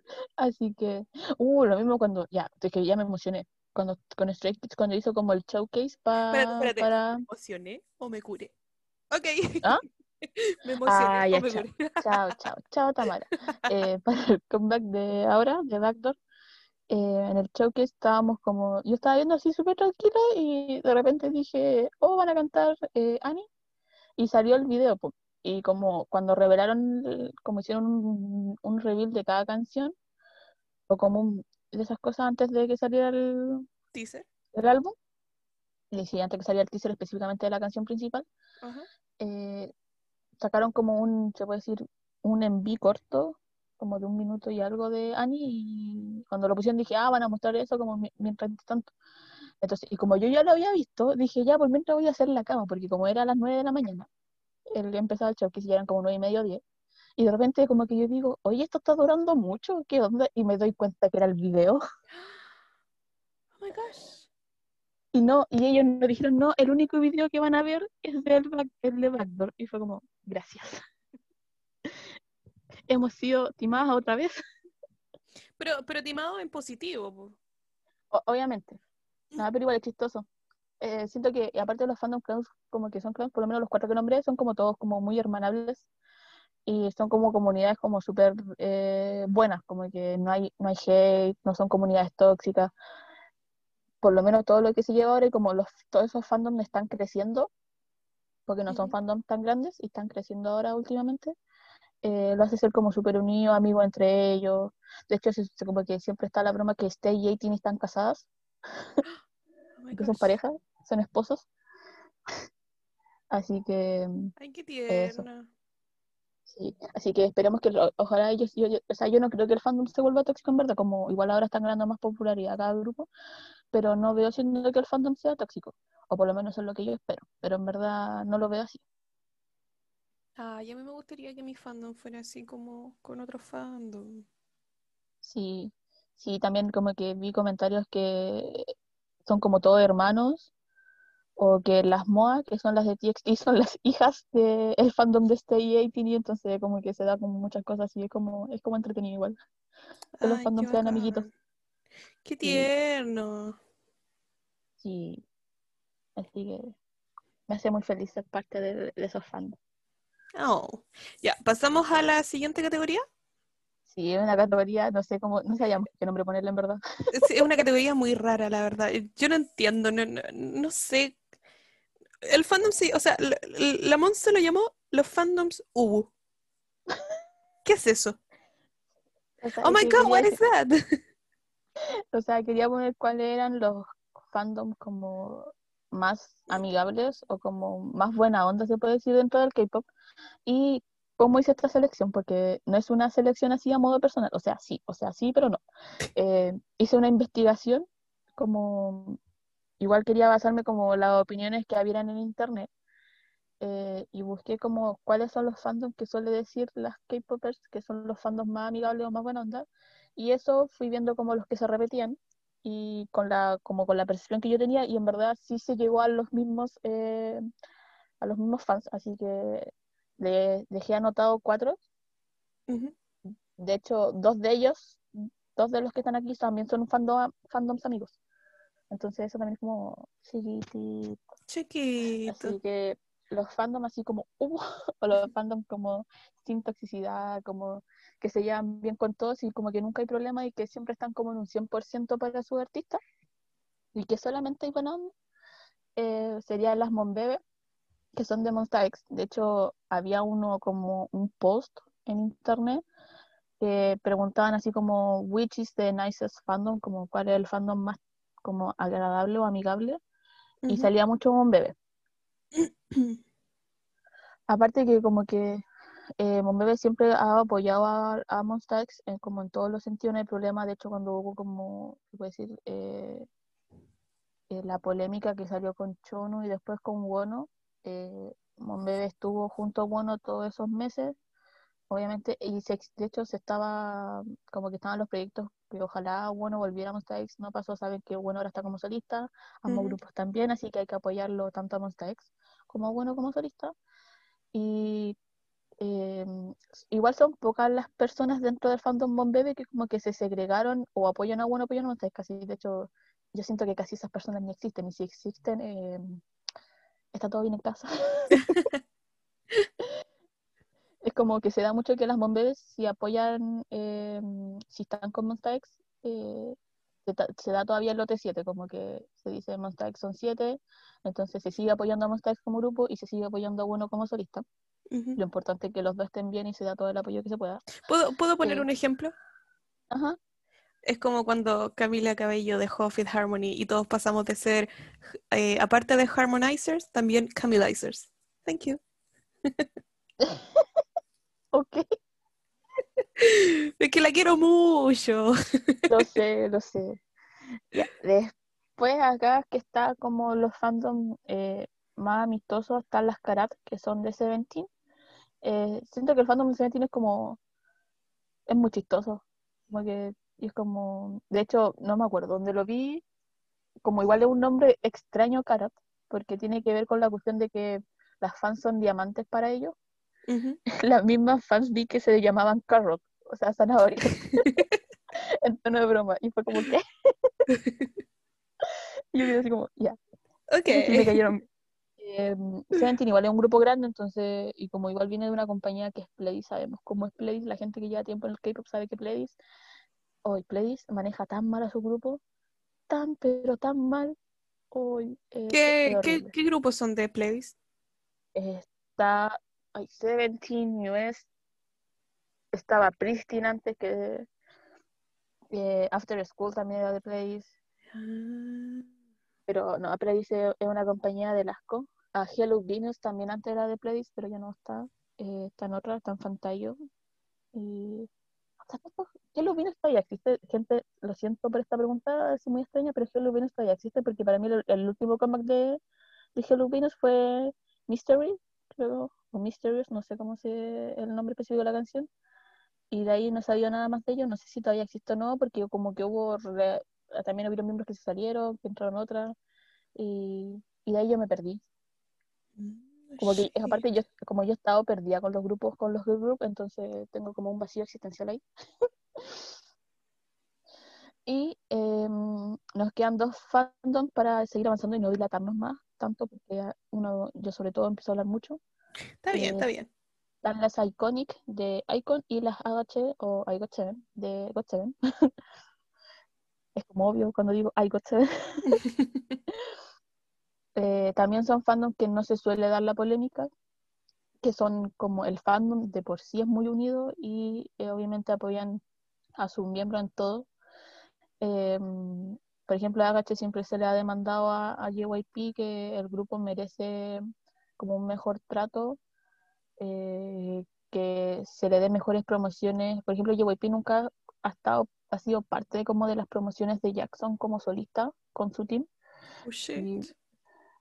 Así que, uh, lo mismo cuando, ya, es que ya me emocioné cuando, con Stray Kids cuando hizo como el showcase para... Espérate, ¿Me emocioné o me curé? Ok. ¿Ah? Me emocioné. Ah, ya, come chao. gorila. Chao, chao, chao, Tamara. Eh, para el comeback de ahora, de Backdoor, eh, en el showcase estábamos como, yo estaba viendo así súper tranquila y de repente dije, oh, van a cantar eh, Annie, y salió el video, po. y como cuando revelaron, el- como hicieron un, un reveal de cada canción, o como un- de esas cosas antes de que saliera el, Teaser. el álbum, y sí, antes que saliera el teaser específicamente de la canción principal, eh, sacaron como un, se puede decir, un enví corto, como de un minuto y algo de Annie, y cuando lo pusieron dije, ah, van a mostrar eso como mi- mientras tanto. Entonces, y como yo ya lo había visto, dije, ya, pues mientras voy a hacer la cama, porque como era a las 9 de la mañana, el empezaba el show, que si eran como 9 y medio, 10, y de repente como que yo digo, oye, esto está durando mucho, ¿qué onda? Y me doy cuenta que era el video, Oh my gosh. y no, y ellos nos dijeron, no, el único video que van a ver es del back- el de Backdoor, y fue como, gracias. Hemos sido timadas otra vez. Pero, pero timado en positivo. O- obviamente. Nada, pero igual es chistoso. Eh, siento que, aparte de los fandom clowns, como que son clowns, por lo menos los cuatro que nombré, son como todos como muy hermanables y son como comunidades como súper eh, buenas, como que no hay, no hay hate, no son comunidades tóxicas. Por lo menos todo lo que se lleva ahora y como los, todos esos fandoms están creciendo, porque no son fandoms tan grandes y están creciendo ahora últimamente, eh, lo hace ser como súper unido, amigos entre ellos. De hecho, se- como que siempre está la broma que Stay y 18 están casadas. Oh que son gosh. pareja, son esposos. Así que Ay, qué Eso. Sí, así que esperemos que lo- ojalá ellos, yo, yo- o sea, yo no creo que el fandom se vuelva tóxico en verdad, como igual ahora están ganando más popularidad cada grupo, pero no veo siendo que el fandom sea tóxico, o por lo menos es lo que yo espero, pero en verdad no lo veo así. Ay, a mí me gustaría que mi fandom fuera así como con otro fandom. Sí, sí, también como que vi comentarios que son como todos hermanos, o que las MOA, que son las de TXT, son las hijas del fandom de Stay 18 y entonces como que se da como muchas cosas y es como, es como entretenido igual. Que los fandoms sean amiguitos. Qué tierno. Sí, así que me hace muy feliz ser parte de, de esos fandoms. Oh. Ya, pasamos a la siguiente categoría. Sí, es una categoría, no sé cómo, no sabíamos qué nombre ponerle en verdad. Es es una categoría muy rara, la verdad. Yo no entiendo, no, no, no sé. El fandom sí, o sea, la, la lo llamó los fandoms Ubu. ¿Qué es eso? O sea, Oh my god, what is that? O sea, quería poner cuáles eran los fandoms como más amigables o como más buena onda, se puede decir, dentro del K-pop. Y cómo hice esta selección, porque no es una selección así a modo personal, o sea, sí, o sea, sí, pero no. Eh, hice una investigación, como igual quería basarme como las opiniones que habían en internet. eh, y busqué como cuáles son los fandoms que suele decir las K-popers, que son los fandoms más amigables o más buena onda. Y eso fui viendo como los que se repetían y con la, como con la percepción que yo tenía, y en verdad sí se llegó a los mismos, eh, a los mismos fans, así que le dejé anotado cuatro. Ujú. De hecho, dos de ellos, dos de los que están aquí también son fandom, fandoms amigos. Entonces eso también es como chiquitito. Chiquito. Así que los fandoms así como, uh, o los fandoms como sin toxicidad, como que se llevan bien con todos y como que nunca hay problema y que siempre están como en un 100% para sus artistas y que solamente hay buena onda, eh, serían las Monbebe, que son de Monsta X. De hecho, había uno como un post en internet que preguntaban así como, which is the nicest fandom, como cuál es el fandom más como agradable o amigable, y salía mucho Monbebe. Aparte que como que eh, Monbebe siempre ha apoyado a, a Monsta X en, como en todos los sentidos, no hay problema. De hecho, cuando hubo como, se puede decir, eh, eh, la polémica que salió con Chonu y después con Wono, eh, Monbebe estuvo junto a Wono todos esos meses, obviamente, y se, de hecho se estaba, como que estaban los proyectos que ojalá Wono volviera a Monsta X, no pasó, saben que Wono ahora está como solista, ambos grupos también, así que hay que apoyarlo tanto a Monsta X como a Wono como solista. Y eh, igual son pocas las personas dentro del fandom Bombebe que como que se segregaron o apoyan a uno o apoyan a otro. Casi, de hecho, yo siento que casi esas personas ni existen. Y si existen, eh, está todo bien en casa. es como que se da mucho que las bomberas si apoyan, eh, si están con Monsta X, eh, se, da todavía el lote 7, como que se dice Monsta X son 7, entonces se sigue apoyando a Monsta X como grupo y se sigue apoyando a uno como solista. Lo importante es que los dos estén bien y se da todo el apoyo que se pueda. ¿Puedo, ¿Puedo poner Eh, un ejemplo? Ajá. Es como cuando Camila Cabello dejó Fifth Harmony y todos pasamos de ser, eh, aparte de harmonizers, también Camilizers. Thank you. Ok, Es que la quiero mucho. lo sé, lo sé. Ya, Después acá que está como los fandom eh, más amistosos, están las Karat, que son de Seventeen. Eh, siento que el fandom de Seventeen es como, es muy chistoso. Como que y es como, de hecho, no me acuerdo dónde lo vi, como igual es un nombre extraño Karat, porque tiene que ver con la cuestión de que las fans son diamantes para ellos. Las mismas fans vi que se llamaban Carrot, o sea, zanahoria. en tono de broma. Y fue como, ¿qué? y yo quedé así como, ya. Ok. Y me cayeron. Eh, Seventeen igual es un grupo grande, entonces, y como igual viene de una compañía que es Pledis, sabemos cómo es Pledis, la gente que lleva tiempo en el K-pop sabe que Pledis, hoy Pledis maneja tan mal a su grupo, tan, pero tan mal, hoy ¿Qué, qué, qué grupos son de playlist? Está, hay Seventeen, US, estaba Pristine antes que eh, After School también era de Pledis, pero no, Pledis es una compañía de Lasco. A Hello Venus también antes era de Pledis, pero ya no está. Eh, está en otra, está en Fantayo. Y Hello Venus todavía existe. Gente, lo siento por esta pregunta, es muy extraña, pero Hello Venus todavía existe porque para mí el, último comeback de, de Hello Venus fue Mystery, creo, Mysterious, no sé cómo se el nombre específico de la canción. Y de ahí no sabía nada más de ellos, no sé si todavía existe o no, porque como que hubo, re- también hubieron miembros que se salieron, que entraron otras, y, y de ahí yo me perdí. Como que, Shit. aparte, yo, como yo he estado perdida con los grupos, con los group, entonces tengo como un vacío existencial ahí. y em, nos quedan dos fandoms para seguir avanzando y no dilatarnos más tanto, porque uno, yo sobre todo empiezo a hablar mucho. Está bien, está Eh, bien. Están las Iconic de Icon y las AH o I Got Seven de Got Seven. es como obvio cuando digo I Got Seven. Eh, también son fandom que no se suele dar la polémica, que son como el fandom de por sí es muy unido y eh, obviamente apoyan a sus miembros en todo. Eh, por ejemplo, a Agache siempre se le ha demandado a, a JYP que el grupo merece como un mejor trato, eh, que se le dé mejores promociones. Por ejemplo, JYP nunca ha estado, ha sido parte como de las promociones de Jackson como solista con su team. Oh. Y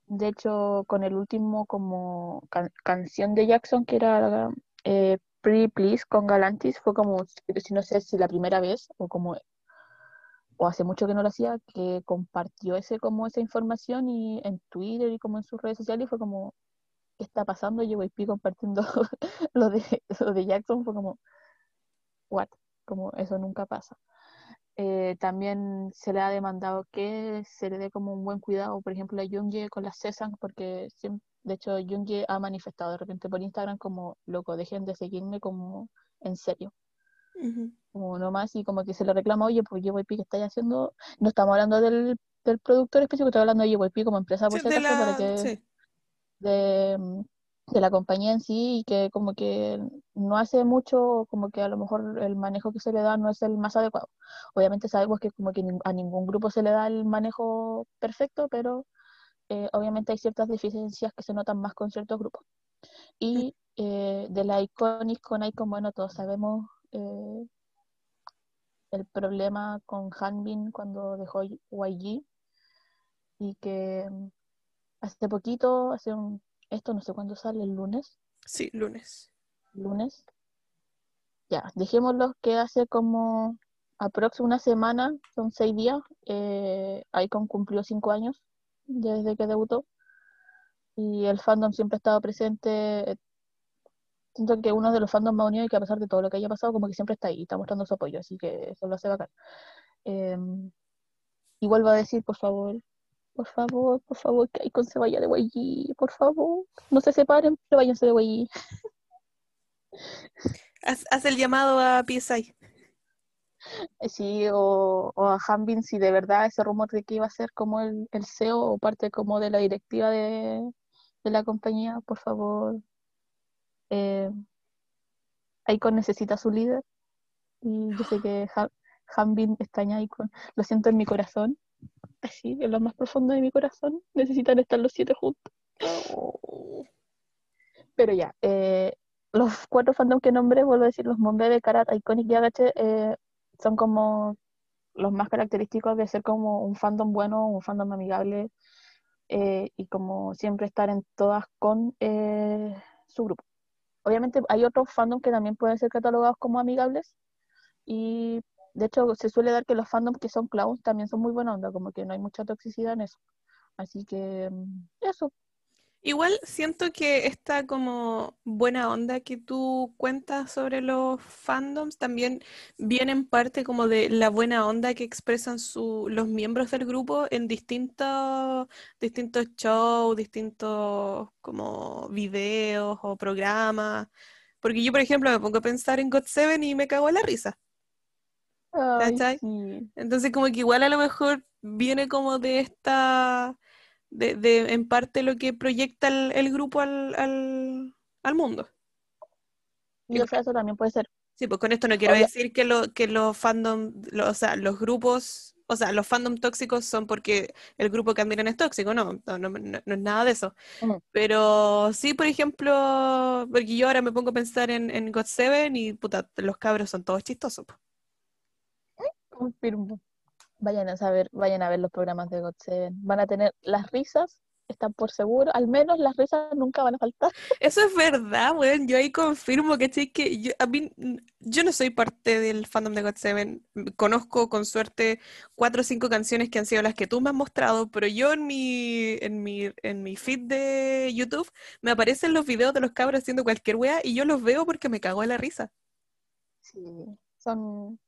de hecho, con el último como can- canción de Jackson, que era eh, Pretty Please con Galantis, fue como, si no sé si la primera vez o como o hace mucho que no lo hacía, que compartió ese como esa información y en Twitter y como en sus redes sociales y fue como, ¿qué está pasando? JYP compartiendo lo de, lo de Jackson fue como, what? Como eso nunca pasa. Eh, también se le ha demandado que se le dé como un buen cuidado, por ejemplo, a Jungye con las Sesang, porque siem- de hecho Jungye ha manifestado de repente por Instagram como, loco, dejen de seguirme como en serio, Ujú. como nomás, y como que se le reclama, oye, pues JYP, ¿qué estáis haciendo? No estamos hablando del, del productor específico, estoy hablando de JYP como empresa, por Sí, si para que sí. De, mm, de la compañía en sí y que como que no hace mucho, como que a lo mejor el manejo que se le da no es el más adecuado. Obviamente sabemos que como que a ningún grupo se le da el manejo perfecto, pero eh, obviamente hay ciertas deficiencias que se notan más con ciertos grupos. Y eh, de la Iconic con Icon, bueno, todos sabemos eh, el problema con Hanbin cuando dejó YG y que mm, hace poquito, hace un, esto no sé cuándo sale, el lunes, Sí, lunes. lunes. Ya, dejémoslo que hace como aprox una semana, son seis días, eh, Icon cumplió cinco años desde que debutó y el fandom siempre ha estado presente. Siento que uno de los fandoms más unidos y que a pesar de todo lo que haya pasado, como que siempre está ahí, está mostrando su apoyo, así que eso lo hace bacán. Eh, y vuelvo a decir, por favor, por favor, por favor, que Icon se vaya de YG, por favor, no se separen, pero váyanse de YG. Haz, haz el llamado a PSI. Eh, Sí, o, o a Hanbin si de verdad ese rumor de que iba a ser como el, el CEO o parte como de la directiva de, de la compañía, por favor. Eh, Icon necesita a su líder y yo sé que Ha- Hanbin extraña a Icon. Lo siento en mi corazón, así, en lo más profundo de mi corazón, necesitan estar los siete juntos. Pero ya, eh, los cuatro fandoms que nombré, vuelvo a decir, los Monbebe, Karat, Iconic y Agache, eh, son como los más característicos de ser como un fandom bueno, un fandom amigable eh, y como siempre estar en todas con eh, su grupo. Obviamente hay otros fandoms que también pueden ser catalogados como amigables y de hecho se suele dar que los fandoms que son clowns también son muy buena onda, como que no hay mucha toxicidad en eso. Así que mm, eso, Igual siento que esta como buena onda que tú cuentas sobre los fandoms también viene en parte como de la buena onda que expresan su- los miembros del grupo en distintos, distintos shows, distintos como videos o programas. Porque yo, por ejemplo, me pongo a pensar en God7 y me cago en la risa. Ay, ¿Cachai? sí. Entonces como que igual a lo mejor viene como de esta, de, de en parte lo que proyecta el, el grupo al, al, al mundo. Y o sea, eso también puede ser. Sí, pues con esto no quiero decir que, lo, que los fandom, lo- o sea, los grupos, o sea, los fandom tóxicos son porque el grupo que admiran es tóxico, no, no, no- es nada de eso. Mm. Pero sí, por ejemplo, porque yo ahora me pongo a pensar en, en GOT7 y puta, los cabros son todos chistosos. po. Confirmo. Vayan a saber, vayan a ver los programas de GOT7. Van a tener las risas, están por seguro. Al menos las risas nunca van a faltar. Eso es verdad, weón. Yo ahí confirmo que, que yo, a mí, yo no soy parte del fandom de GOT7. Conozco con suerte cuatro o cinco canciones que han sido las que tú me has mostrado, pero yo en mi, en mi, en mi feed de YouTube me aparecen los videos de los cabros haciendo cualquier wea y yo los veo porque me cago en la risa. Sí, son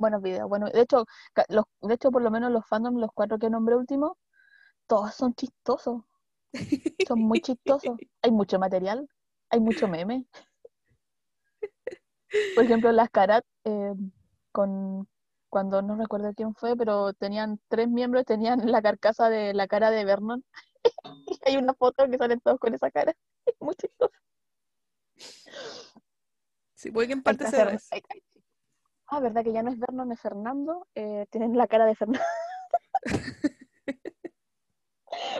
buenos videos. Bueno, de hecho, los, de hecho, por lo menos los fandoms, los cuatro que nombré último, todos son chistosos. Son muy chistosos. Hay mucho material, hay mucho meme. Por ejemplo, las Karat, eh, con cuando no recuerdo quién fue, pero tenían tres miembros, tenían la carcasa de la cara de Vernon. Y hay una foto que salen todos con esa cara. Muy chistoso. Sí, puede que en parte ahí- ahí- Ah, ¿verdad que ya no es Vernon, es Fernando? Eh, tienen la cara de Fernando.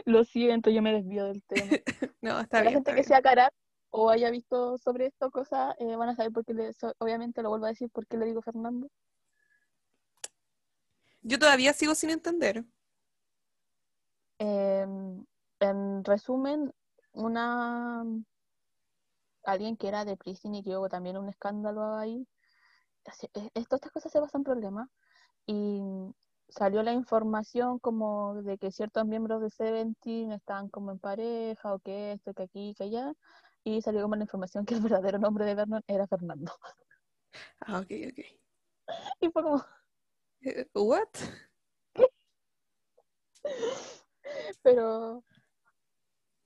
Lo siento, yo me desvío del tema. No, está la bien, gente está que bien. sea cara o haya visto sobre esto cosas, eh, van a saber por qué le, so- obviamente lo vuelvo a decir, por qué le digo Fernando. Yo todavía sigo sin entender. Em, en resumen, una alguien que era de prison y que hubo también un escándalo ahí. Eh, esto- estas cosas se basan en problemas y salió la información como de que ciertos miembros de Seventeen estaban como en pareja o que esto, que aquí, que allá y salió como la información que el verdadero nombre de Vernon era Fernando. Ah, ok, ok. Y fue como, Eh, ¿What? pero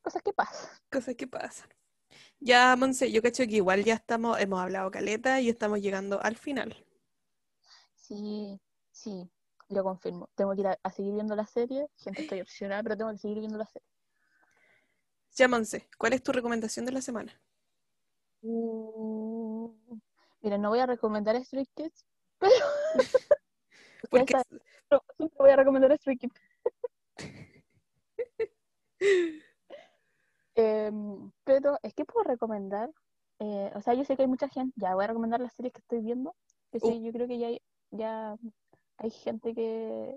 cosas que pasan. Cosas que pasan. Ya, Monse, yo cacho que igual ya estamos, hemos hablado caleta y estamos llegando al final. Sí, sí, lo confirmo. Tengo que ir a, a seguir viendo la serie. Gente, estoy obsesionada, pero tengo que seguir viendo la serie. Ya, Monse, ¿cuál es tu recomendación de la semana? Mm, Mira, no voy a recomendar Stray Kids, pero Porque pero siempre voy a recomendar Stray Kids. Em, pero es que puedo recomendar, Eh, o sea, yo sé que hay mucha gente, ya voy a recomendar las series que estoy viendo, que sí, yo creo que ya hay, ya hay gente que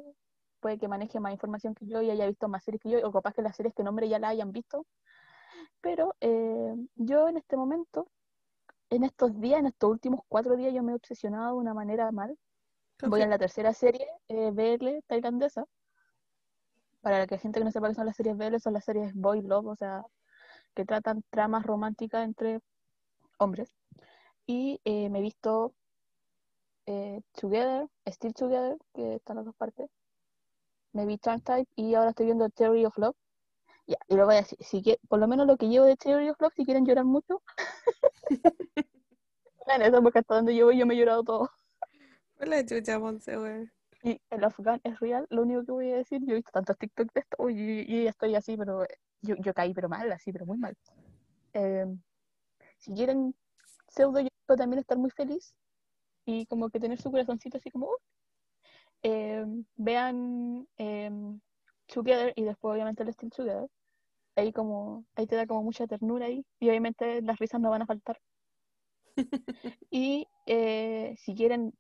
puede que maneje más información que yo y haya visto más series que yo, o capaz que las series que nombre ya la hayan visto, pero eh, yo en este momento, en estos días, en estos últimos cuatro días, yo me he obsesionado de una manera mal. Voy a la tercera serie, eh, BL tailandesa. Para la que gente que no sepa qué son las series BL, son las series Boy Love, o sea, que tratan tramas románticas entre hombres. Y eh, me he visto eh, Together, Still Together, que están las dos partes. Me vi Trunk Type y ahora estoy viendo Theory of Love. Ya, y lo voy a decir, si que, por lo menos lo que llevo de Theory of Love, si quieren llorar mucho, En eso, porque hasta donde yo voy yo me he llorado todo. Hola, chucha, Monse, güey. Y el afgán es real, lo único que voy a decir, yo he visto tantos TikTok de esto, y, y estoy así, pero yo, yo caí, pero mal, así, pero muy mal. Eh, si quieren pseudo yo puedo también estar muy feliz y como que tener su corazoncito así como, uh, eh, vean eh, Together y después obviamente el Still Together. Ahí como, ahí te da como mucha ternura ahí y obviamente las risas no van a faltar. y eh, si quieren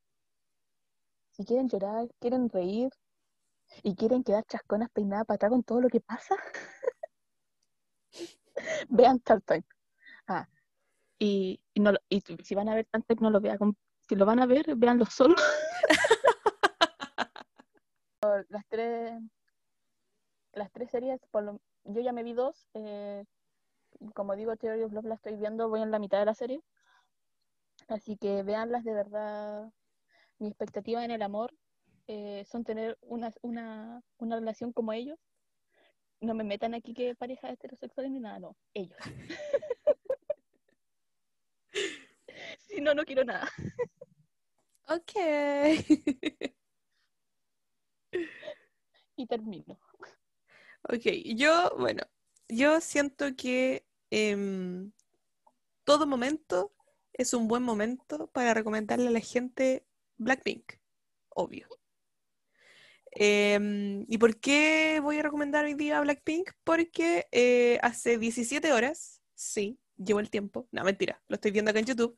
si quieren llorar, quieren reír y quieren quedar chasconas peinadas para atrás con todo lo que pasa, vean Star Time. Ah, y, y no, y si van a ver Star Time, no lo vean. Si lo van a ver, véanlo solo. las tres las tres series, yo ya me vi dos. eh, como digo, Theory of Love la estoy viendo, voy en la mitad de la serie. Así que veanlas de verdad. Mi expectativa en el amor eh, son tener una, una, una relación como ellos. No me metan aquí que parejas heterosexuales ni nada, no, ellos. si no, no quiero nada. Ok. Y termino. Ok, yo, bueno, yo siento que em, todo momento es un buen momento para recomendarle a la gente Blackpink, obvio. Em, ¿y por qué voy a recomendar hoy día Blackpink? Porque eh, hace 17 horas, sí, llevo el tiempo, no, mentira, lo estoy viendo acá en YouTube,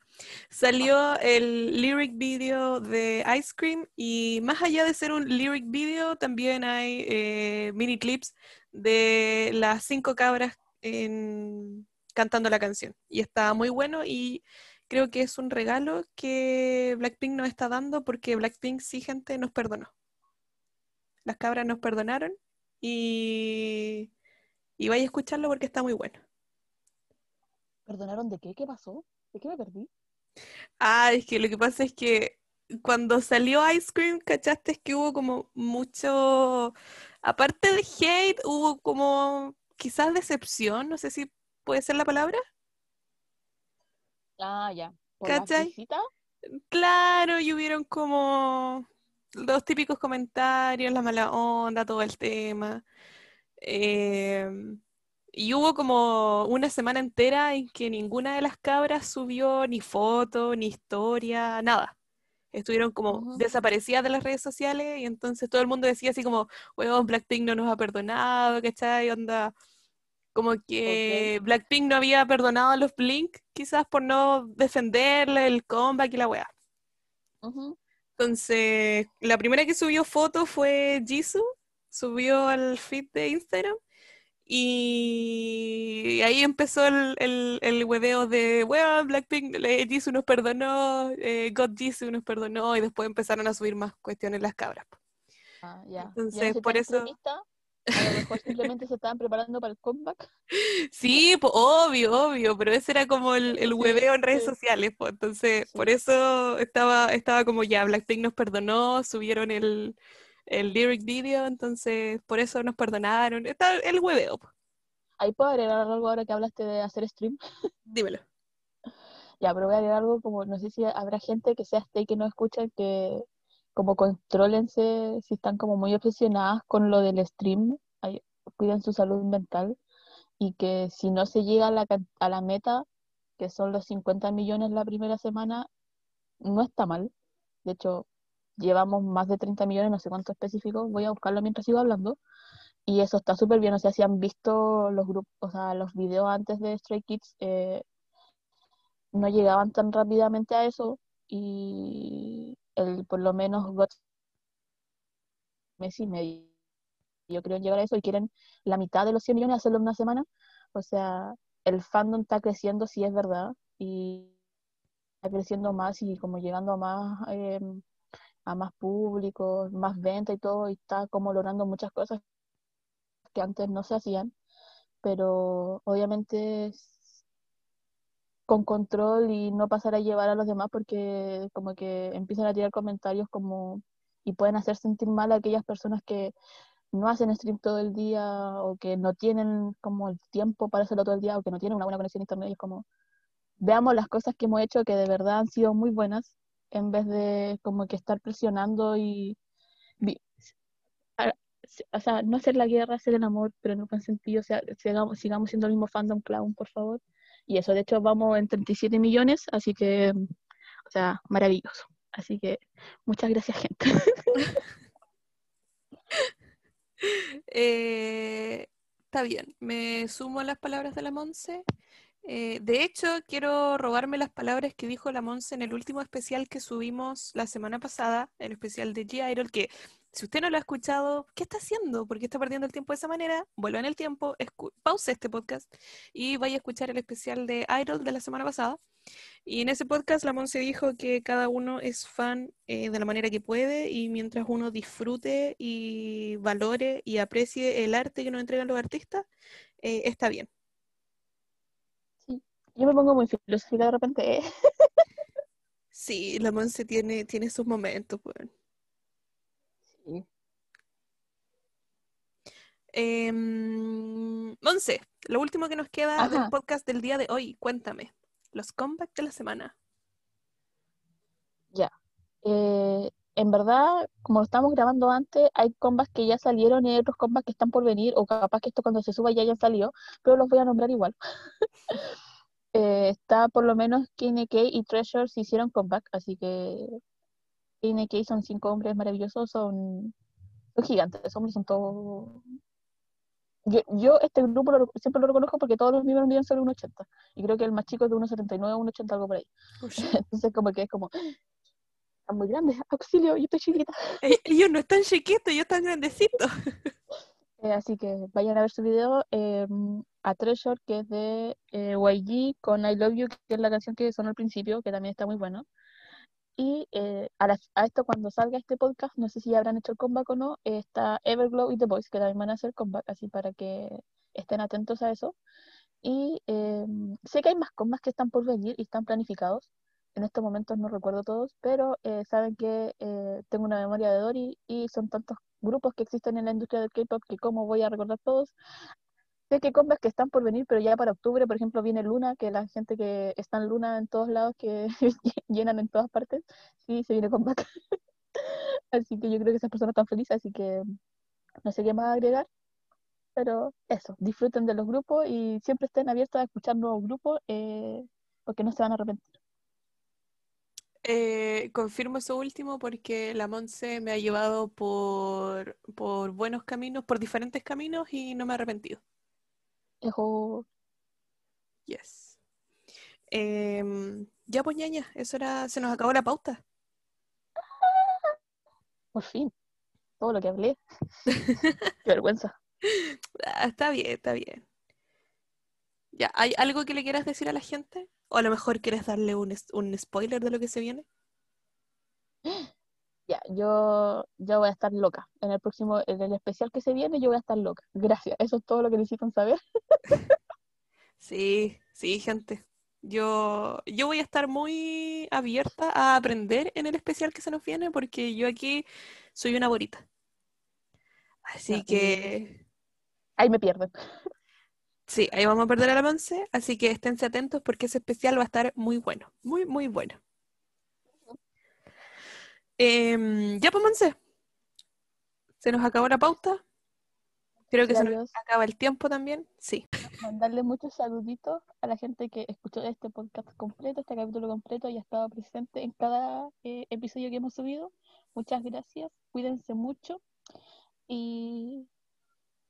salió el lyric video de Ice Cream y más allá de ser un lyric video, también hay eh, mini clips de las cinco cabras en- cantando la canción. Y está muy bueno y creo que es un regalo que Blackpink nos está dando porque Blackpink sí, gente, nos perdonó. Las cabras nos perdonaron y, y vaya a escucharlo porque está muy bueno. ¿Perdonaron de qué? ¿Qué pasó? ¿De qué me perdí? Ah, es que lo que pasa es que cuando salió Ice Cream, ¿cachaste? Es que hubo como mucho, aparte de hate, hubo como quizás decepción, no sé si puede ser la palabra. Ah, ya. ¿Por ¿Cachai? Claro, y hubieron como los típicos comentarios, la mala onda, todo el tema. Em, y hubo como una semana entera en que ninguna de las cabras subió ni foto, ni historia, nada. Estuvieron como Ujú. desaparecidas de las redes sociales y entonces todo el mundo decía así como, weón, Blackpink no nos ha perdonado, ¿cachai? Onda, como que Blackpink no había perdonado a los Blink, quizás por no defenderle el comeback y la weá. Ujú. Entonces, la primera que subió foto fue Jisoo, subió al feed de Instagram y ahí empezó el, el, el hueveo de, bueno, Blackpink, eh, Jisoo nos perdonó, eh, God Jisoo nos perdonó y después empezaron a subir más cuestiones las cabras. Ah, ya. Entonces, por eso- a lo mejor simplemente se estaban preparando para el comeback. Sí, pues obvio, obvio, pero ese era como el, el Sí, hueveo en redes sí. sociales, pues entonces Sí. por eso estaba, estaba como ya, Blackpink nos perdonó, subieron el, el lyric video, entonces por eso nos perdonaron, está el hueveo, pues. Ahí puedo agregar algo ahora que hablaste de hacer stream. Dímelo. Ya, pero voy a agregar algo como, no sé si habrá gente que sea stay que no escucha, que como contrólense si están como muy obsesionadas con lo del stream, cuiden su salud mental y que si no se llega a la, a la meta, que son los 50 millones la primera semana, no está mal. De hecho, llevamos más de 30 millones, no sé cuánto específico, voy a buscarlo mientras sigo hablando. Y eso está súper bien, o sea, si han visto los grupos, o sea, los videos antes de Stray Kids, eh, no llegaban tan rápidamente a eso y el, por lo menos God mes y medio yo creo en llegar a eso y quieren la mitad de los 100 millones hacerlo en una semana. O sea, el fandom está creciendo, sí es verdad, y creciendo más y como llegando a más, eh, a más público, más venta y todo, y está como logrando muchas cosas que antes no se hacían, pero obviamente con control y no pasar a llevar a los demás porque como que empiezan a tirar comentarios como y pueden hacer sentir mal a aquellas personas que no hacen stream todo el día o que no tienen como el tiempo para hacerlo todo el día o que no tienen una buena conexión a internet y es como veamos las cosas que hemos hecho que de verdad han sido muy buenas, en vez de como que estar presionando y... O sea, no hacer la guerra, hacer el amor, pero en un buen sentido, o sea, sigamos, sigamos siendo el mismo fandom clown, por favor. Y eso, de hecho, vamos en 37 millones, así que, o sea, maravilloso. Así que, muchas gracias, gente. Eh, está bien, me sumo a las palabras de la Monse. Eh, de hecho, quiero robarme las palabras que dijo la Monse en el último especial que subimos la semana pasada, el especial de G-Idol, que si usted no lo ha escuchado, ¿qué está haciendo? ¿Por qué está perdiendo el tiempo de esa manera? Vuelva en el tiempo, pause este podcast y vaya a escuchar el especial de Idol de la semana pasada. Y en ese podcast la Monse dijo que cada uno es fan eh, de la manera que puede y mientras uno disfrute y valore y aprecie el arte que nos entregan los artistas, eh, está bien. Yo me pongo muy filosófica de repente, ¿eh? Sí, la Monse tiene, tiene sus momentos, weón. Sí. Em, Monse, lo último que nos queda del podcast del día de hoy, cuéntame. Los comebacks de la semana. Ya. Eh, en verdad, como lo estamos grabando antes, hay combats que ya salieron y hay otros combats que están por venir, o capaz que esto cuando se suba ya hayan salido, pero los voy a nombrar igual. Eh, está por lo menos KNK y Treasure se hicieron comeback, así que KNK son cinco hombres maravillosos, son, son gigantes, hombres son todos... Yo, yo este grupo lo- siempre lo reconozco porque todos los miembros miden solo 1,80 y creo que el más chico es de 1,79 o 1,80 algo por ahí. Entonces como que es como, están muy grandes, auxilio, yo estoy chiquita. Eh, Ellos no están chiquitos, ellos están grandecitos. Eh, así que vayan a ver su video eh, a Treasure, que es de eh, YG, con I Love You, que es la canción que sonó al principio, que también está muy bueno. Y a, a esto, cuando salga este podcast, no sé si ya habrán hecho el comeback o no, está Everglow y The Boys, que también van a hacer comeback, así para que estén atentos a eso. Y sé que hay más comebacks que están por venir y están planificados. En estos momentos no recuerdo todos, pero eh, saben que eh, tengo una memoria de Dory y son tantos grupos que existen en la industria del K-pop que cómo voy a recordar todos. Sé que comebacks que están por venir, pero ya para octubre, por ejemplo, viene Luna, que la gente que está en Luna en todos lados, que llenan en todas partes, sí, se viene comeback. así que yo creo que esas personas están felices, así que no sé qué más agregar. Pero eso, disfruten de los grupos y siempre estén abiertos a escuchar nuevos grupos, eh, porque no se van a arrepentir. Eh, confirmo eso último porque la Monse me ha llevado por, por buenos caminos, por diferentes caminos y no me he arrepentido. Ejo, Yes. Em, ya pues ñaña, eso era, se nos acabó la pauta. por fin, todo lo que hablé. Qué vergüenza. Ah, está bien, está bien. Ya, ¿hay algo que le quieras decir a la gente? O a lo mejor quieres darle un, un spoiler de lo que se viene. Ya, yo, yo voy a estar loca. En el próximo, en el especial que se viene, yo voy a estar loca. Gracias. Eso es todo lo que necesitan saber. Sí, sí, gente. Yo, yo voy a estar muy abierta a aprender en el especial que se nos viene porque yo aquí soy una borita. Así que Ahí me pierden. Sí, ahí vamos a perder a la Monse, así que esténse atentos porque ese especial va a estar muy bueno, muy, muy bueno. Em, ya pues, Monse, se nos acabó la pauta. Creo que se nos acaba el tiempo también. Sí. Mandarle muchos saluditos a la gente que escuchó este podcast completo, este capítulo completo y ha estado presente en cada eh, episodio que hemos subido. Muchas gracias. Cuídense mucho. Y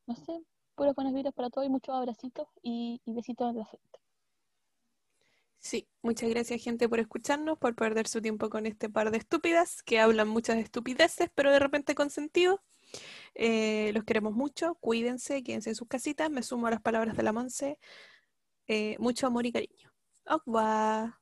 no sé, puras buenas vibras para todos y muchos abracitos y, y besitos en la frente. Sí, muchas gracias gente por escucharnos, por perder su tiempo con este par de estúpidas que hablan muchas estupideces, pero de repente con sentido. Eh, los queremos mucho, cuídense, quédense en sus casitas, me sumo a las palabras de la Monse. Eh, mucho amor y cariño. Au revoir.